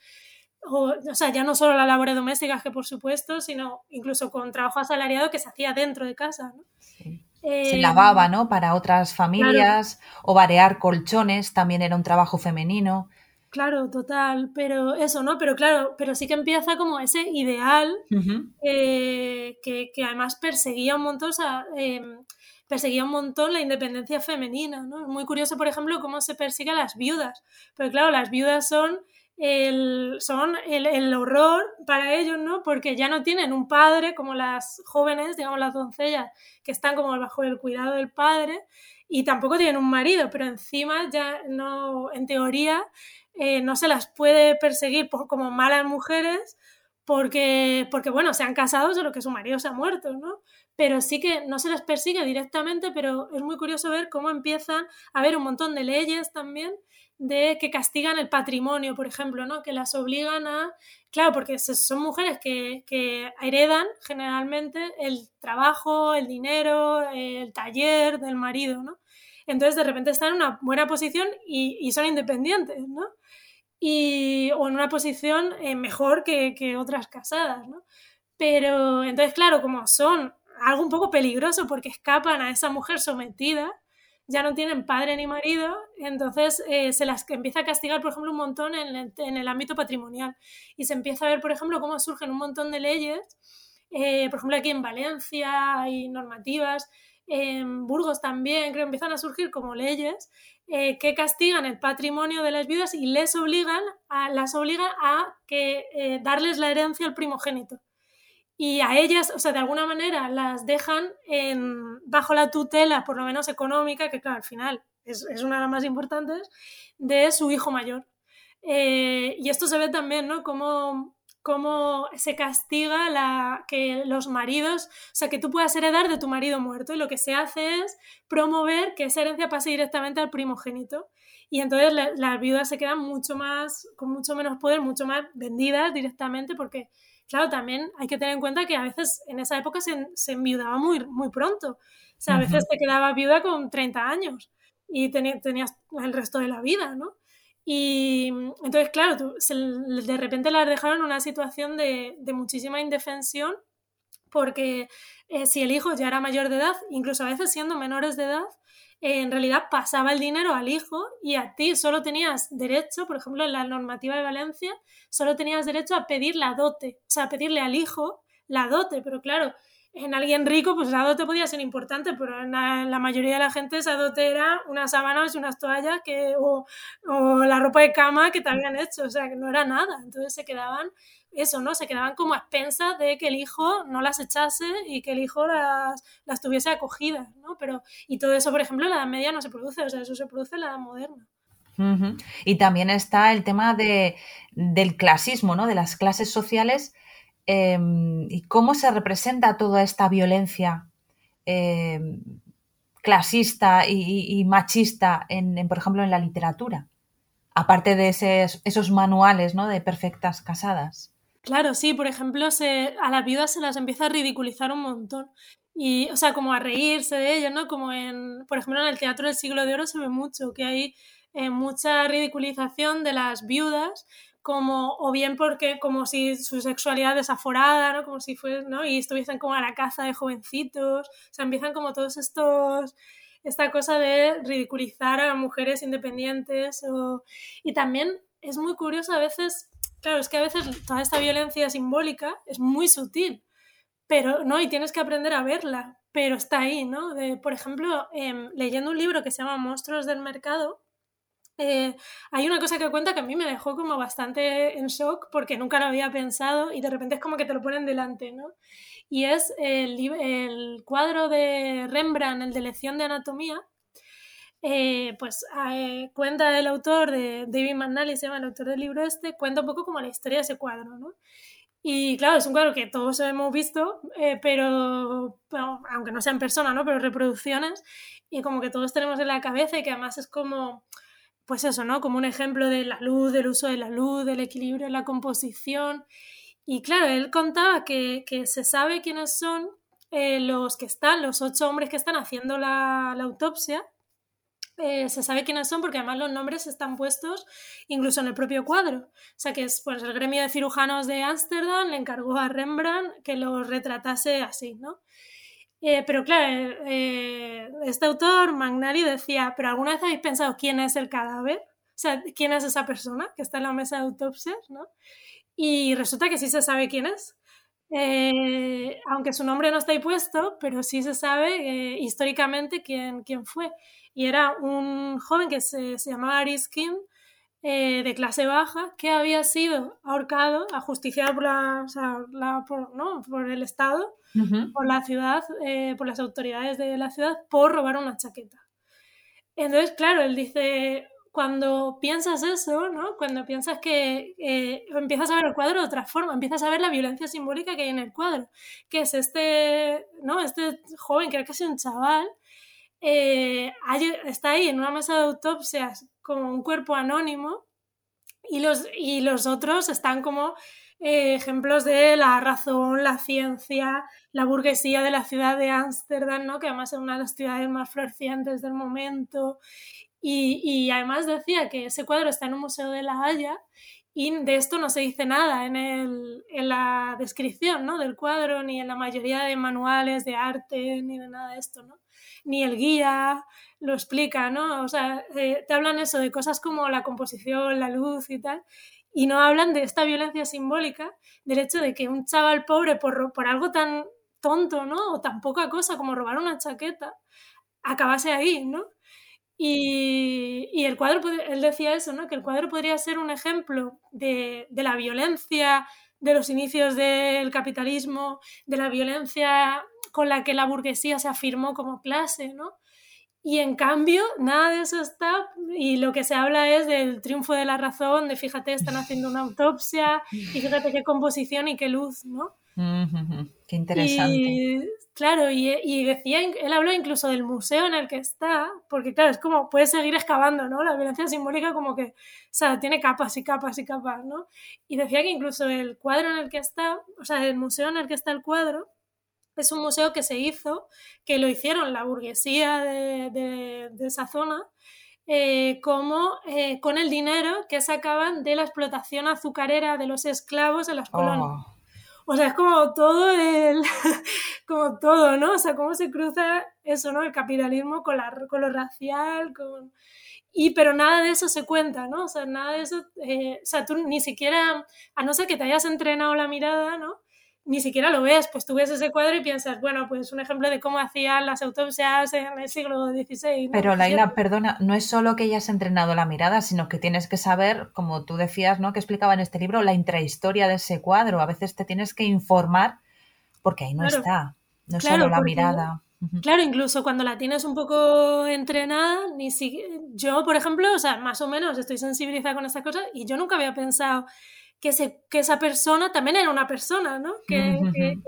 O, o, sea, ya no solo las labores domésticas, que por supuesto, sino incluso con trabajo asalariado que se hacía dentro de casa, ¿no? Sí. Se eh, lavaba, ¿no? Para otras familias o variar colchones también era un trabajo femenino. Claro, total, pero eso, ¿no? Pero claro, pero sí que empieza como ese ideal eh, que, que, además perseguía un montón, o sea, eh, perseguía un montón la independencia femenina, ¿no? Es muy curioso, por ejemplo, cómo se persigue a las viudas, pero claro, las viudas son el, son el, el, horror para ellos, ¿no? Porque ya no tienen un padre como las jóvenes, digamos las doncellas, que están como bajo el cuidado del padre, y tampoco tienen un marido, pero encima ya no, en teoría, eh, no se las puede perseguir por, como malas mujeres porque, porque, bueno, se han casado solo que su marido se ha muerto, ¿no? Pero sí que no se las persigue directamente, pero es muy curioso ver cómo empiezan a haber un montón de leyes también de que castigan el patrimonio, por ejemplo, ¿no? Que las obligan a... Claro, porque son mujeres que, que heredan generalmente el trabajo, el dinero, el taller del marido, ¿no? Entonces de repente están en una buena posición y, son independientes, ¿no? Y, o en una posición eh, mejor que, otras casadas, ¿no? Pero entonces, claro, como son algo un poco peligroso porque escapan a esa mujer sometida, ya no tienen padre ni marido, entonces eh, se las empieza a castigar, por ejemplo, un montón en el, en el, ámbito patrimonial. Y se empieza a ver, por ejemplo, cómo surgen un montón de leyes, eh, por ejemplo, aquí en Valencia hay normativas, en Burgos también, creo empiezan a surgir como leyes eh, que castigan el patrimonio de las viudas y les obligan a, las obligan a que, eh, darles la herencia al primogénito y a ellas, o sea, de alguna manera las dejan en, bajo la tutela, por lo menos económica, que claro, al final es, es una de las más importantes, de su hijo mayor. Eh, y esto se ve también, ¿no? Como cómo se castiga la, que los maridos, o sea, que tú puedas heredar de tu marido muerto y lo que se hace es promover que esa herencia pase directamente al primogénito. Y entonces la, las viudas se quedan mucho más, con mucho menos poder, mucho más vendidas directamente porque claro, también hay que tener en cuenta que a veces en esa época se, se enviudaba muy, muy pronto. O sea, a veces te quedaba viuda con 30 años y tenías el resto de la vida, ¿no? Y entonces, claro, de repente las dejaron en una situación de, muchísima indefensión porque eh, si el hijo ya era mayor de edad, incluso a veces siendo menores de edad, en realidad pasaba el dinero al hijo y a ti solo tenías derecho, por ejemplo, en la normativa de Valencia, solo tenías derecho a pedir la dote, o sea, a pedirle al hijo la dote, pero claro, en alguien rico, pues la dote podía ser importante, pero en la, mayoría de la gente esa dote era unas sábanas unas toallas que, o, o, la ropa de cama que te habían hecho, o sea, que no era nada. Entonces se quedaban eso, ¿no? Se quedaban como a expensas de que el hijo no las echase y que el hijo las, las tuviese acogidas, ¿no? Pero, y todo eso, por ejemplo, en la Edad Media no se produce, o sea, eso se produce en la Edad Moderna. Uh -huh. Y también está el tema de, del clasismo, ¿no? De las clases sociales eh, y cómo se representa toda esta violencia eh, clasista y, machista, en, por ejemplo, en la literatura. Aparte de esos manuales, ¿no? De perfectas casadas. Claro, sí, por ejemplo, a las viudas se las empieza a ridiculizar un montón. Y, o sea, como a reírse de ellas, ¿no? Como en, por ejemplo, en el Teatro del Siglo de Oro se ve mucho, que hay eh, mucha ridiculización de las viudas, o bien porque, como si su sexualidad desaforada, ¿no? Como si fuesen, ¿no? Y estuviesen como a la caza de jovencitos, o sea, empiezan como todos estos, esta cosa de ridiculizar a mujeres independientes, o... y también es muy curioso a veces Claro, es que a veces toda esta violencia simbólica es muy sutil, pero no, y tienes que aprender a verla, pero está ahí, ¿no? Por ejemplo, eh, leyendo un libro que se llama Monstruos del Mercado, eh, hay una cosa que cuenta que a mí me dejó como bastante en shock porque nunca lo había pensado y de repente es como que te lo ponen delante, ¿no? Y es el, el cuadro de Rembrandt, el de lección de anatomía, eh, pues eh, cuenta el autor de David McNally, se llama el autor del libro este, cuenta un poco como la historia de ese cuadro, ¿no? Y claro, es un cuadro que todos hemos visto, eh, pero, aunque no sea en persona, ¿no? Pero reproducciones, y como que todos tenemos en la cabeza y que además es como, pues eso, ¿no? Como un ejemplo de la luz, del uso de la luz, del equilibrio en la composición. Y claro, él contaba que, se sabe quiénes son eh, los que están, los ocho hombres que están haciendo la, autopsia, eh, se sabe quiénes son porque además los nombres están puestos incluso en el propio cuadro. O sea que es, pues, el gremio de cirujanos de Ámsterdam le encargó a Rembrandt que los retratase así, ¿no? Eh, pero claro, eh, este autor, Magnari, decía, pero ¿alguna vez habéis pensado quién es el cadáver? O sea, ¿quién es esa persona que está en la mesa de autopsias, ¿no? Y resulta que sí se sabe quién es. aunque su nombre no está ahí puesto, pero sí se sabe históricamente quién, quién fue y era un joven que se, llamaba Ariskin, eh, de clase baja, que había sido ahorcado, ajusticiado por, la, por, el Estado, por la ciudad, eh, por las autoridades de la ciudad, por robar una chaqueta. Entonces, claro, él dice, cuando piensas eso, ¿no? cuando piensas que eh, empiezas a ver el cuadro de otra forma, empiezas a ver la violencia simbólica que hay en el cuadro, que es este, ¿no? este joven que era casi un chaval, eh, está ahí en una mesa de autopsias como un cuerpo anónimo y los, y los otros están como eh, ejemplos de la razón, la ciencia, la burguesía de la ciudad de Ámsterdam, ¿no? que además es una de las ciudades más florecientes del momento. Y, y, además decía que ese cuadro está en un museo de La Haya y de esto no se dice nada en, el, en la descripción ¿no? del cuadro, ni en la mayoría de manuales de arte, ni de nada de esto. ¿no? Ni el guía lo explica, ¿no? O sea, eh, te hablan eso de cosas como la composición, la luz y tal, y no hablan de esta violencia simbólica, del hecho de que un chaval pobre por, por algo tan tonto, ¿no? O tan poca cosa como robar una chaqueta, acabase ahí, ¿no? Y, y, el cuadro, él decía eso, ¿no? Que el cuadro podría ser un ejemplo de, de la violencia de los inicios del capitalismo, de la violencia con la que la burguesía se afirmó como clase, ¿no? Y en cambio, nada de eso está, y lo que se habla es del triunfo de la razón, de fíjate, están haciendo una autopsia, y fíjate qué composición y qué luz, ¿no? Qué interesante. Y, claro, y, decía, él habló incluso del museo en el que está, porque claro, es como, puedes seguir excavando, ¿no? La violencia simbólica como que, o sea, tiene capas y capas y capas, ¿no? Y decía que incluso el cuadro en el que está, o sea, el museo en el que está el cuadro, es un museo que se hizo, que lo hicieron la burguesía de, esa zona, eh, como eh, con el dinero que sacaban de la explotación azucarera de los esclavos en las colonias. Oh. O sea, es como todo el, como todo, ¿no? O sea, cómo se cruza eso, ¿no? El capitalismo con, la, con lo racial, con... Y pero nada de eso se cuenta, ¿no? O sea, nada de eso, eh, o sea, tú ni siquiera, a no ser que te hayas entrenado la mirada, ¿no? Ni siquiera lo ves, pues tú ves ese cuadro y piensas, bueno, pues un ejemplo de cómo hacían las autopsias en el siglo XVI. Pero Laila, perdona, no es solo que hayas entrenado la mirada, sino que tienes que saber, como tú decías, ¿no? Que explicaba en este libro, la intrahistoria de ese cuadro. A veces te tienes que informar porque ahí no está, no es solo la mirada. Claro, incluso cuando la tienes un poco entrenada, ni si... yo, por ejemplo, o sea, más o menos estoy sensibilizada con esta cosa y yo nunca había pensado que, que esa persona también era una persona, ¿no? Que,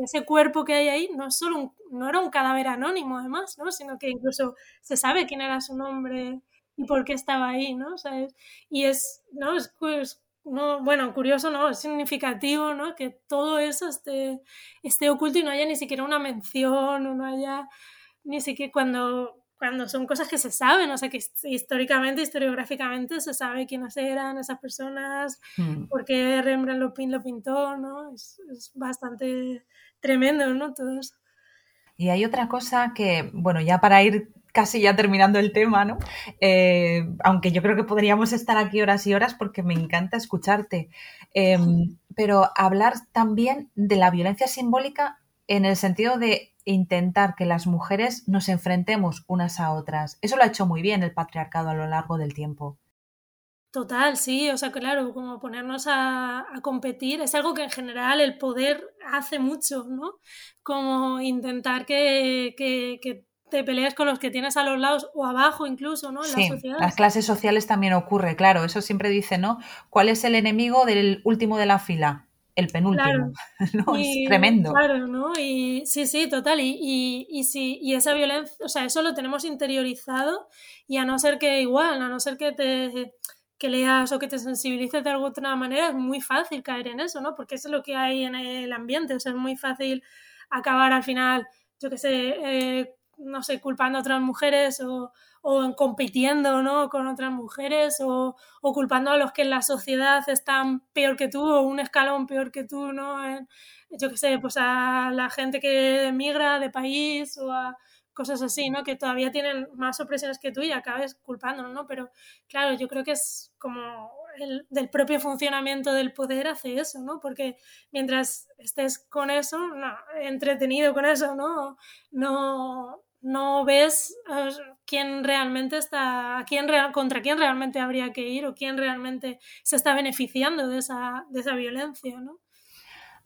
ese cuerpo que hay ahí no, es solo un, no era un cadáver anónimo, además, ¿no? Sino que incluso se sabe quién era su nombre y por qué estaba ahí, ¿no? y es, ¿no? Es, pues, no, bueno, curioso, ¿no? Es significativo, ¿no? Que todo eso esté, esté oculto y no haya ni siquiera una mención o no haya ni siquiera cuando cuando son cosas que se saben, o sea, que históricamente, historiográficamente se sabe quiénes eran esas personas, mm. por qué Rembrandt lo, lo pintó, ¿no? Es, bastante tremendo, ¿no? Todo eso. Y hay otra cosa que, bueno, ya para ir casi ya terminando el tema, ¿no? Eh, aunque yo creo que podríamos estar aquí horas y horas porque me encanta escucharte, em, pero hablar también de la violencia simbólica en el sentido de intentar que las mujeres nos enfrentemos unas a otras. Eso lo ha hecho muy bien el patriarcado a lo largo del tiempo. Total, sí, o sea, claro, como ponernos a, competir es algo que en general el poder hace mucho, ¿no? Como intentar que, que, te pelees con los que tienes a los lados o abajo incluso, ¿no? En sí, las clases sociales también ocurre, claro, eso siempre dice, ¿no? ¿Cuál es el enemigo del último de la fila? El penúltimo. ¿no? es tremendo. Claro, ¿no? Y sí, sí, total. Y, y, y, sí, y esa violencia, o sea, eso lo tenemos interiorizado y a no ser que igual, a no ser que te que leas o que te sensibilices de alguna manera, es muy fácil caer en eso, ¿no? Porque eso es lo que hay en el ambiente, o sea, es muy fácil acabar al final, yo qué sé, eh, no sé, culpando a otras mujeres o, o compitiendo ¿no? con otras mujeres o, o, culpando a los que en la sociedad están peor que tú o un escalón peor que tú, ¿no? yo qué sé, pues a la gente que emigra de país o a cosas así, ¿no? Que todavía tienen más opresiones que tú y acabes culpándolos, ¿no? Pero claro, yo creo que es como el del propio funcionamiento del poder hace eso, ¿no? Porque mientras estés con eso, no, entretenido con eso, ¿no? No, no ves quién realmente está, quién real, contra quién realmente habría que ir o quién realmente se está beneficiando de esa, de esa violencia, ¿no?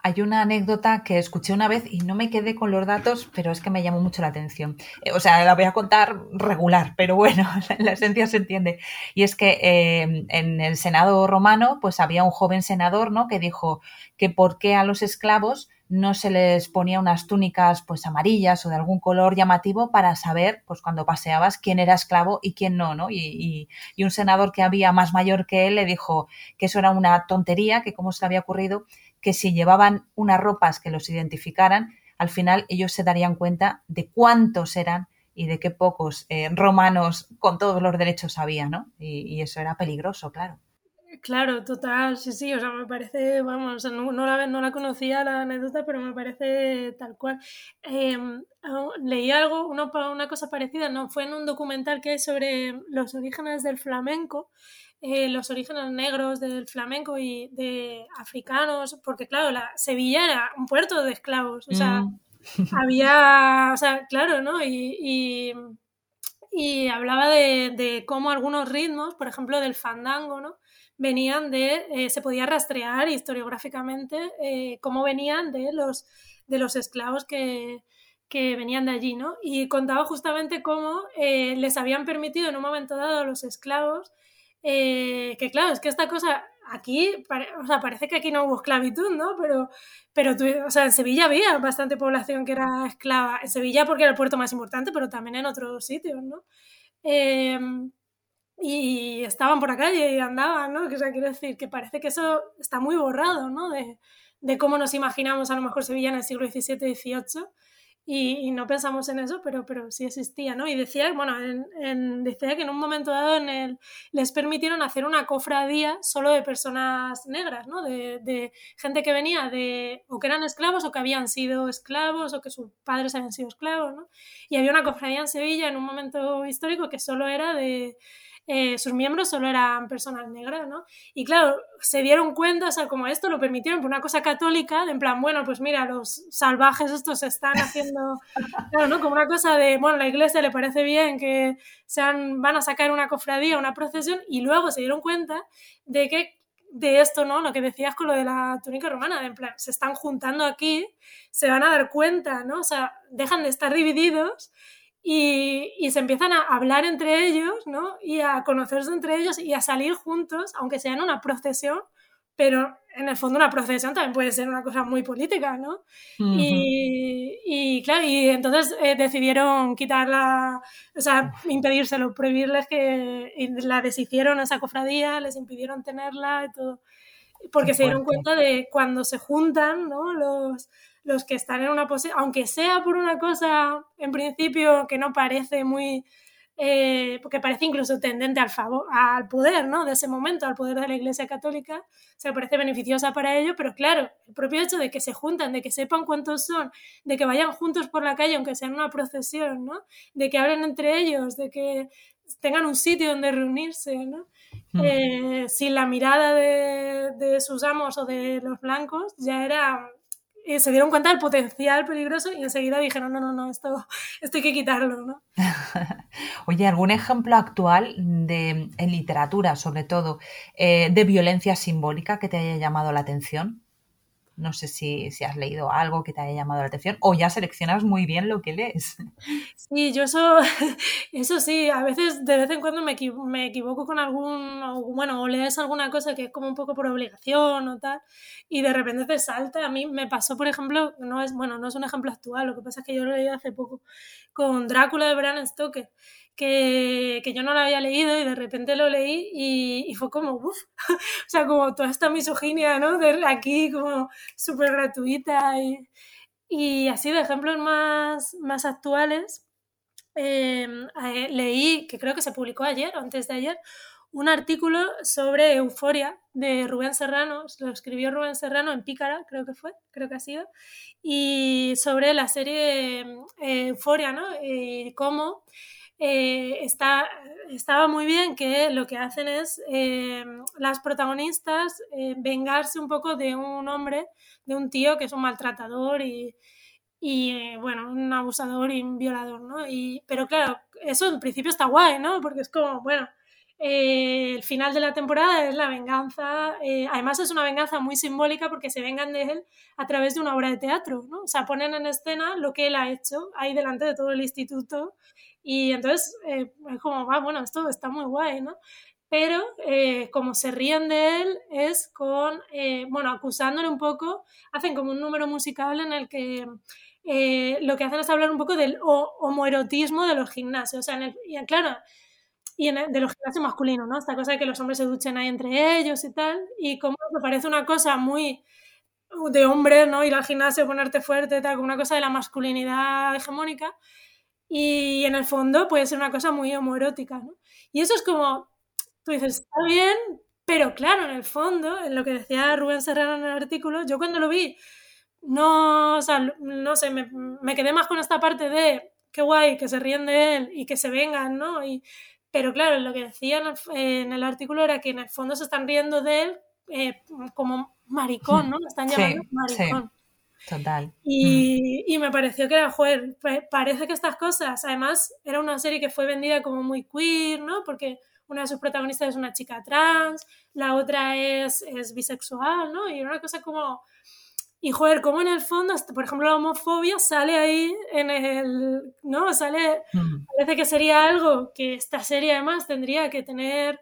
Hay una anécdota que escuché una vez y no me quedé con los datos, pero es que me llamó mucho la atención. Eh, o sea, la voy a contar regular, pero bueno, la, esencia se entiende. Y es que eh, en el Senado romano, pues había un joven senador, ¿no? Que dijo que por qué a los esclavos no se les ponía unas túnicas pues amarillas o de algún color llamativo para saber pues cuando paseabas quién era esclavo y quién no, ¿no? Y, y, un senador que había más mayor que él le dijo que eso era una tontería, que cómo se había ocurrido que si llevaban unas ropas que los identificaran, al final ellos se darían cuenta de cuántos eran y de qué pocos eh, romanos con todos los derechos había, ¿no? Y, eso era peligroso, claro. Claro, total, sí, sí, o sea, me parece, vamos, no, la, no la conocía la anécdota, pero me parece tal cual. Em, leí algo, una, una cosa parecida, no, fue en un documental que hay sobre los orígenes del flamenco, eh, los orígenes negros del flamenco y de africanos, porque claro, la Sevilla era un puerto de esclavos, o sea, mm. había, o sea, claro, ¿no? Y, y, hablaba de, cómo algunos ritmos, por ejemplo, del fandango, ¿no? Venían de, eh, se podía rastrear historiográficamente eh, cómo venían de los, de los esclavos que, que venían de allí, ¿no? Y contaba justamente cómo les habían permitido en un momento dado a los esclavos eh, que claro, es que esta cosa aquí, o sea, parece que aquí no hubo esclavitud, ¿no? Pero, pero o sea, en Sevilla había bastante población que era esclava. En Sevilla porque era el puerto más importante, pero también en otros sitios, ¿no? Y estaban por la calle y andaban, ¿no? O sea, quiero decir que parece que eso está muy borrado, ¿no? De, de cómo nos imaginamos a lo mejor Sevilla en el siglo XVII y XVIII y, no pensamos en eso, pero, pero sí existía, ¿no? Y decía, bueno, en, decía que en un momento dado en el, les permitieron hacer una cofradía solo de personas negras, ¿no? De, de, gente que venía de, o que eran esclavos o que habían sido esclavos o que sus padres habían sido esclavos, ¿no? Y había una cofradía en Sevilla en un momento histórico que solo era de, eh, sus miembros solo eran personas negras, ¿no? Y claro, se dieron cuenta, o sea, como esto lo permitieron por una cosa católica, de en plan, bueno, pues mira, los salvajes estos se están haciendo, claro, ¿no? Como una cosa de, bueno, la iglesia le parece bien que sean, van a sacar una cofradía, una procesión, y luego se dieron cuenta de que de esto, ¿no? Lo que decías con lo de la túnica romana, de en plan, se están juntando aquí, se van a dar cuenta, ¿no? O sea, dejan de estar divididos y, se empiezan a hablar entre ellos, ¿no? Y a conocerse entre ellos y a salir juntos, aunque sea en una procesión, pero en el fondo una procesión también puede ser una cosa muy política, ¿no? y, claro, y entonces eh, decidieron quitarla, o sea, impedírselo, prohibirles que la deshicieron esa cofradía, les impidieron tenerla y todo, porque se dieron cuenta de cuando se juntan, ¿no? Los, los que están en una posición, aunque sea por una cosa en principio que no parece muy, eh, porque parece incluso tendente al, favor, al poder, ¿no? De ese momento, al poder de la Iglesia Católica, se parece beneficiosa para ello, pero claro, el propio hecho de que se juntan, de que sepan cuántos son, de que vayan juntos por la calle, aunque sea en una procesión, ¿no? De que hablen entre ellos, de que tengan un sitio donde reunirse, ¿no? Hmm. Eh, sin la mirada de, de, sus amos o de los blancos, ya era se dieron cuenta del potencial peligroso y enseguida dijeron, no, no, no, esto, esto hay que quitarlo, ¿no? Oye, ¿algún ejemplo actual de, en literatura, sobre todo, eh, de violencia simbólica que te haya llamado la atención? No sé si, si, has leído algo que te haya llamado la atención o ya seleccionas muy bien lo que lees. Sí, yo eso, eso sí, a veces de vez en cuando me, me equivoco con algún, o, bueno, o lees alguna cosa que es como un poco por obligación o tal, y de repente te salta. A mí me pasó, por ejemplo, no es, bueno, no es un ejemplo actual, lo que pasa es que yo lo leí hace poco, con Drácula de Bram Stoker que, que, yo no lo había leído y de repente lo leí y, y fue como, uff, o sea, como toda esta misoginia, ¿no? De aquí como súper gratuita y, y, así de ejemplos más, más actuales, em, eh, leí, que creo que se publicó ayer o antes de ayer, un artículo sobre Euforia de Rubén Serrano, lo escribió Rubén Serrano en Pícara, creo que fue, creo que ha sido, y sobre la serie eh, Euforia, ¿no? Y cómo eh, estaba muy bien que lo que hacen es eh, las protagonistas eh, vengarse un poco de un hombre, de un tío que es un maltratador y, y bueno, un abusador y un violador, ¿no? Y, pero claro, eso en principio está guay, ¿no? Porque es como, bueno, el final de la temporada es la venganza, además es una venganza muy simbólica porque se vengan de él a través de una obra de teatro, ¿no? O sea, ponen en escena lo que él ha hecho ahí delante de todo el instituto y entonces eh, es como, va, bueno, esto está muy guay, ¿no? Pero eh, como se ríen de él es con, eh, bueno, acusándole un poco, hacen como un número musical en el que lo que hacen es hablar un poco del homoerotismo de los gimnasios. O sea, en el, y claro, y en de los gimnasios masculinos, ¿no? Esta cosa de que los hombres se duchen ahí entre ellos y tal. Y como me parece una cosa muy de hombre, ¿no? Ir al gimnasio, ponerte fuerte, tal, como una cosa de la masculinidad hegemónica. Y en el fondo puede ser una cosa muy homoerótica, ¿no? Y eso es como, tú dices, está bien, pero claro, en el fondo, en lo que decía Rubén Serrano en el artículo, yo cuando lo vi, no, o sea, no sé, me, me, quedé más con esta parte de qué guay, que se ríen de él y que se vengan, ¿no? Y, pero claro, lo que decía en el, en el, artículo era que en el fondo se están riendo de él eh, como maricón, ¿no? Lo están llamando sí, maricón. Sí. Total. Y, y, me pareció que era, joder, parece que estas cosas, además era una serie que fue vendida como muy queer, ¿no? Porque una de sus protagonistas es una chica trans, la otra es, es bisexual, ¿no? Y era una cosa como... Y joder, como en el fondo, por ejemplo, la homofobia sale ahí en el... ¿No? Sale... Mm. Parece que sería algo que esta serie además tendría que tener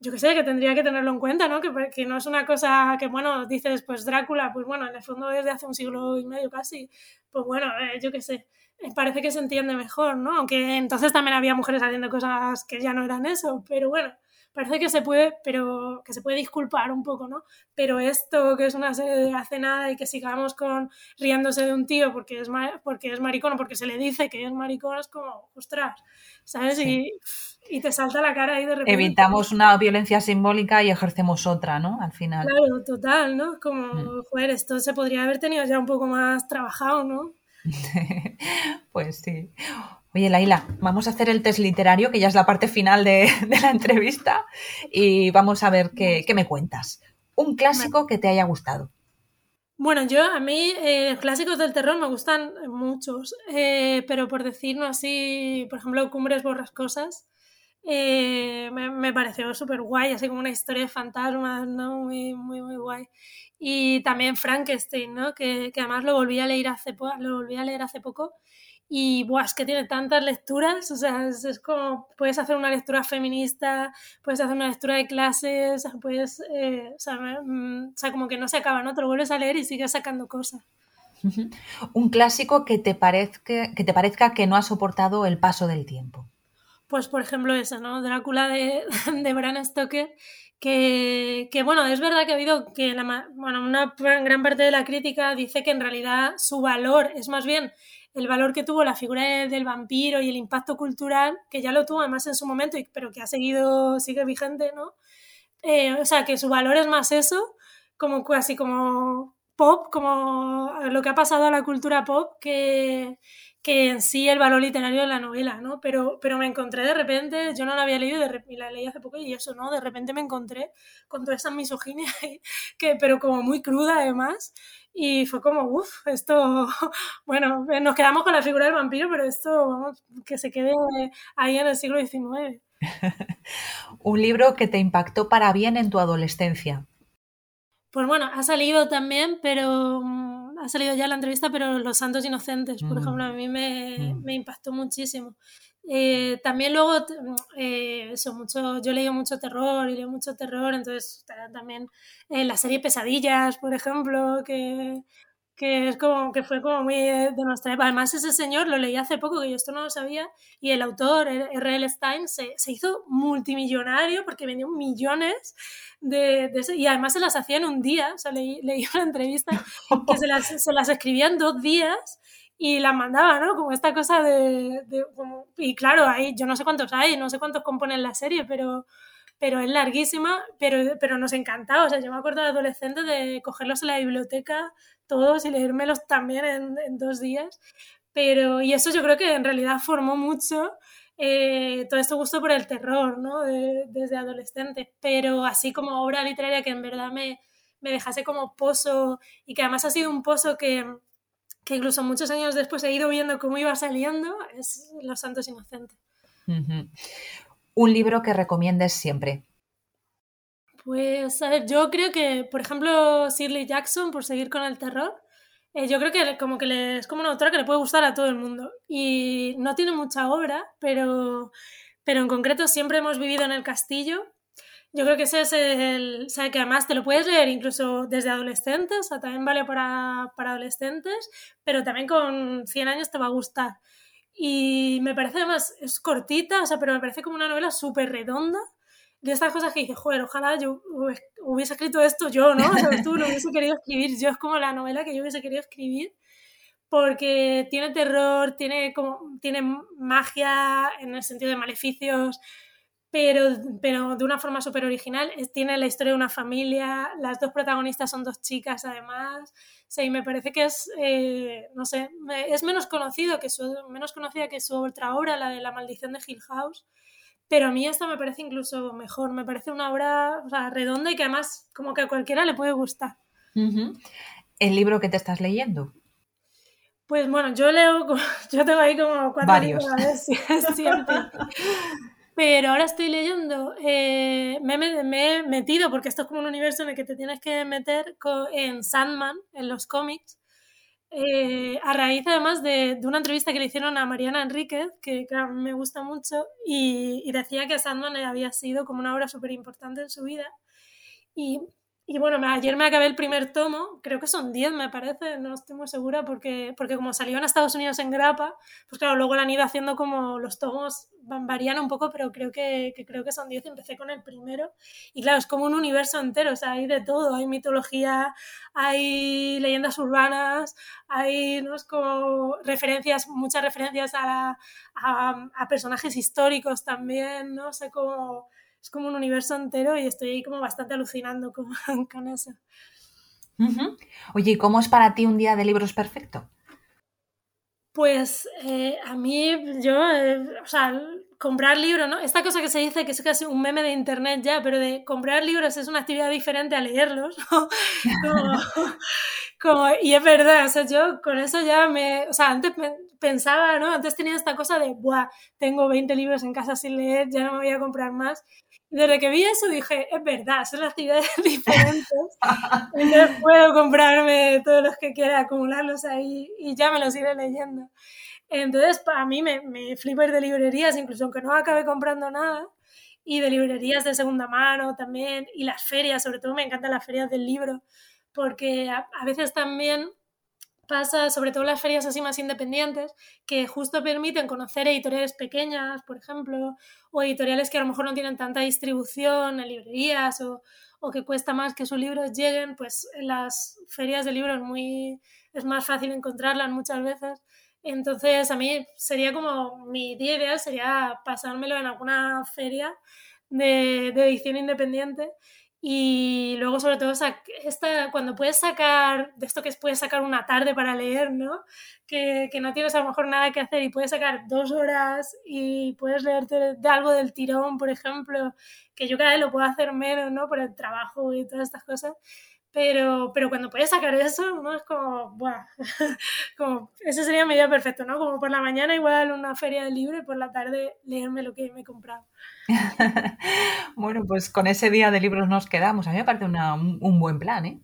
yo qué sé, que tendría que tenerlo en cuenta, ¿no? Que, que, no es una cosa que, bueno, dices, pues Drácula, pues bueno, en el fondo es de hace un siglo y medio casi, pues bueno, eh, yo qué sé, eh, parece que se entiende mejor, ¿no? Aunque entonces también había mujeres haciendo cosas que ya no eran eso, pero bueno, parece que se puede, pero que se puede disculpar un poco, ¿no? Pero esto que es una serie de hace nada y que sigamos con riéndose de un tío porque es, porque es maricón o porque se le dice que es maricón, es como, ostras, ¿sabes? Y y te salta la cara ahí de repente. Evitamos una violencia simbólica y ejercemos otra, ¿no? Al final. Claro, total, ¿no? Como, mm. joder, esto se podría haber tenido ya un poco más trabajado, ¿no? pues sí. Oye, Laila, vamos a hacer el test literario, que ya es la parte final de, de la entrevista, y vamos a ver qué, qué me cuentas. Un clásico que te haya gustado. Bueno, yo a mí eh, clásicos del terror me gustan muchos, eh, pero por decirlo así, por ejemplo, Cumbres Borrascosas, eh, me, me, pareció súper guay, así como una historia de fantasmas, ¿no? Muy, muy, muy guay. Y también Frankenstein, ¿no? Que, que además lo volví a leer hace, lo volví a leer hace poco. Y buah, es que tiene tantas lecturas, o sea, es, es, como, puedes hacer una lectura feminista, puedes hacer una lectura de clases, puedes, eh, o, sea, mm, o, sea, como que no se acaba, ¿no? Te lo vuelves a leer y sigues sacando cosas. Un clásico que te, parezca, que te parezca que no ha soportado el paso del tiempo pues por ejemplo eso, ¿no? Drácula de, de Bram Stoker, que, que, bueno, es verdad que ha habido que la, bueno, una gran parte de la crítica dice que en realidad su valor es más bien el valor que tuvo la figura del vampiro y el impacto cultural, que ya lo tuvo además en su momento, pero que ha seguido, sigue vigente, ¿no? Eh, o sea, que su valor es más eso, como casi como pop, como lo que ha pasado a la cultura pop, que, que en sí el valor literario de la novela, ¿no? Pero, pero me encontré de repente, yo no la había leído y la leí hace poco y eso, ¿no? De repente me encontré con toda esa misoginia, que, pero como muy cruda además. Y fue como, uff, esto, bueno, nos quedamos con la figura del vampiro, pero esto, vamos, que se quede ahí en el siglo XIX. Un libro que te impactó para bien en tu adolescencia. pues bueno, ha salido también, pero mm, ha salido ya la entrevista, pero Los Santos Inocentes, por mm. ejemplo, a mí me, mm. me impactó muchísimo. Eh, también luego, eh, eso, mucho, yo leído mucho terror y leo mucho terror, entonces también eh, la serie Pesadillas, por ejemplo, que, que es como que fue como muy de nuestra época. Además, ese señor lo leí hace poco, que yo esto no lo sabía, y el autor, R.L. Stein, se, se, hizo multimillonario porque vendió millones de, de y además se las hacía en un día. O sea, leí, leí una entrevista que se las, se las escribía en dos días y las mandaba, ¿no? Como esta cosa de... de como, y claro, ahí yo no sé cuántos hay, no sé cuántos componen la serie, pero pero es larguísima, pero, pero nos encantaba. O sea, yo me acuerdo de adolescente de cogerlos en la biblioteca todos y leérmelos también en, en dos días. Pero, y eso yo creo que en realidad formó mucho eh, todo este gusto por el terror, ¿no? desde adolescente. Pero así como obra literaria que en verdad me, me dejase como pozo y que además ha sido un pozo que, que incluso muchos años después he ido viendo cómo iba saliendo, es Los Santos Inocentes un libro que recomiendes siempre. Pues, a ver, yo creo que, por ejemplo, Shirley Jackson, por seguir con el terror, eh, yo creo que como que le, es como una autora que le puede gustar a todo el mundo. Y no tiene mucha obra, pero, pero en concreto siempre hemos vivido en el castillo. Yo creo que ese es el, o sea, que además te lo puedes leer incluso desde adolescentes, o sea, también vale para, para adolescentes, pero también con 100 años te va a gustar. Y me parece además, es cortita, o sea, pero me parece como una novela súper redonda. De estas cosas que dices, joder, ojalá yo hubiese escrito esto yo, ¿no? O sea, tú lo hubiese querido escribir. Yo es como la novela que yo hubiese querido escribir. Porque tiene terror, tiene, como, tiene magia en el sentido de maleficios, pero, pero de una forma súper original. Tiene la historia de una familia, las dos protagonistas son dos chicas además. Sí, me parece que es, eh, no sé, es menos conocido que su, menos conocida que su otra obra, la de La maldición de Hill House, pero a mí esta me parece incluso mejor, me parece una obra redonda y que además como que a cualquiera le puede gustar. ¿El libro que te estás leyendo? Pues bueno, yo leo, yo tengo ahí como cuatro Varios. libros siempre. Pero ahora estoy leyendo, eh, me, he metido, porque esto es como un universo en el que te tienes que meter en Sandman, en los cómics, eh, a raíz además de, una entrevista que le hicieron a Mariana Enríquez, que claro, me gusta mucho, y, y decía que Sandman había sido como una obra súper importante en su vida. Y y bueno, ayer me acabé el primer tomo, creo que son 10 me parece, no estoy muy segura, porque, porque como salió en Estados Unidos en grapa, pues claro, luego la han ido haciendo como los tomos varían un poco, pero creo que, creo que son 10, empecé con el primero. Y claro, es como un universo entero, o sea, hay de todo, hay mitología, hay leyendas urbanas, hay ¿no? es como referencias, muchas referencias a, a, a personajes históricos también, no sé, cómo es como un universo entero y estoy ahí como bastante alucinando con, con eso. Oye, ¿y cómo es para ti un día de libros perfecto? Pues eh, a mí, yo, eh, o sea, comprar libros, ¿no? Esta cosa que se dice que es casi un meme de internet ya, pero de comprar libros es una actividad diferente a leerlos, ¿no? Como, y es verdad, o sea, yo con eso ya me, o sea, antes pensaba, ¿no? Antes tenía esta cosa de, buah, tengo 20 libros en casa sin leer, ya no me voy a comprar más desde que vi eso dije, es verdad, son actividades diferentes. Entonces puedo comprarme todos los que quiera, acumularlos ahí y ya me los iré leyendo. Entonces, para mí me, me fliper de librerías, incluso aunque no acabe comprando nada, y de librerías de segunda mano también, y las ferias, sobre todo me encantan las ferias del libro, porque a, veces también pasa, sobre todo las ferias así más independientes, que justo permiten conocer editoriales pequeñas, por ejemplo, o editoriales que a lo mejor no tienen tanta distribución en librerías o, o que cuesta más que sus libros lleguen, pues en las ferias de libros muy, es más fácil encontrarlas muchas veces. Entonces, a mí sería como mi día ideal sería pasármelo en alguna feria de, edición independiente y luego, sobre todo, esta, cuando puedes sacar, de esto que puedes sacar una tarde para leer, ¿no? Que, que, no tienes a lo mejor nada que hacer y puedes sacar dos horas y puedes leerte de algo del tirón, por ejemplo, que yo cada vez lo puedo hacer menos, ¿no? Por el trabajo y todas estas cosas. Pero, pero cuando puedes sacar eso, ¿no? Es como, ¡buah! como, ese sería mi día perfecto, ¿no? Como por la mañana igual una feria de libro y por la tarde leerme lo que me he comprado. bueno, pues con ese día de libros nos quedamos. A mí me parece un buen plan, ¿eh?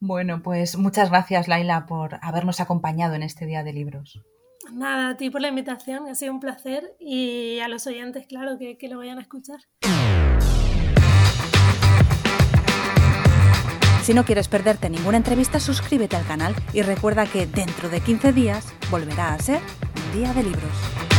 Bueno, pues muchas gracias, Laila, por habernos acompañado en este día de libros. Nada, a ti por la invitación, ha sido un placer y a los oyentes, claro, que, que lo vayan a escuchar. Si no quieres perderte ninguna entrevista, suscríbete al canal y recuerda que dentro de 15 días volverá a ser un día de libros.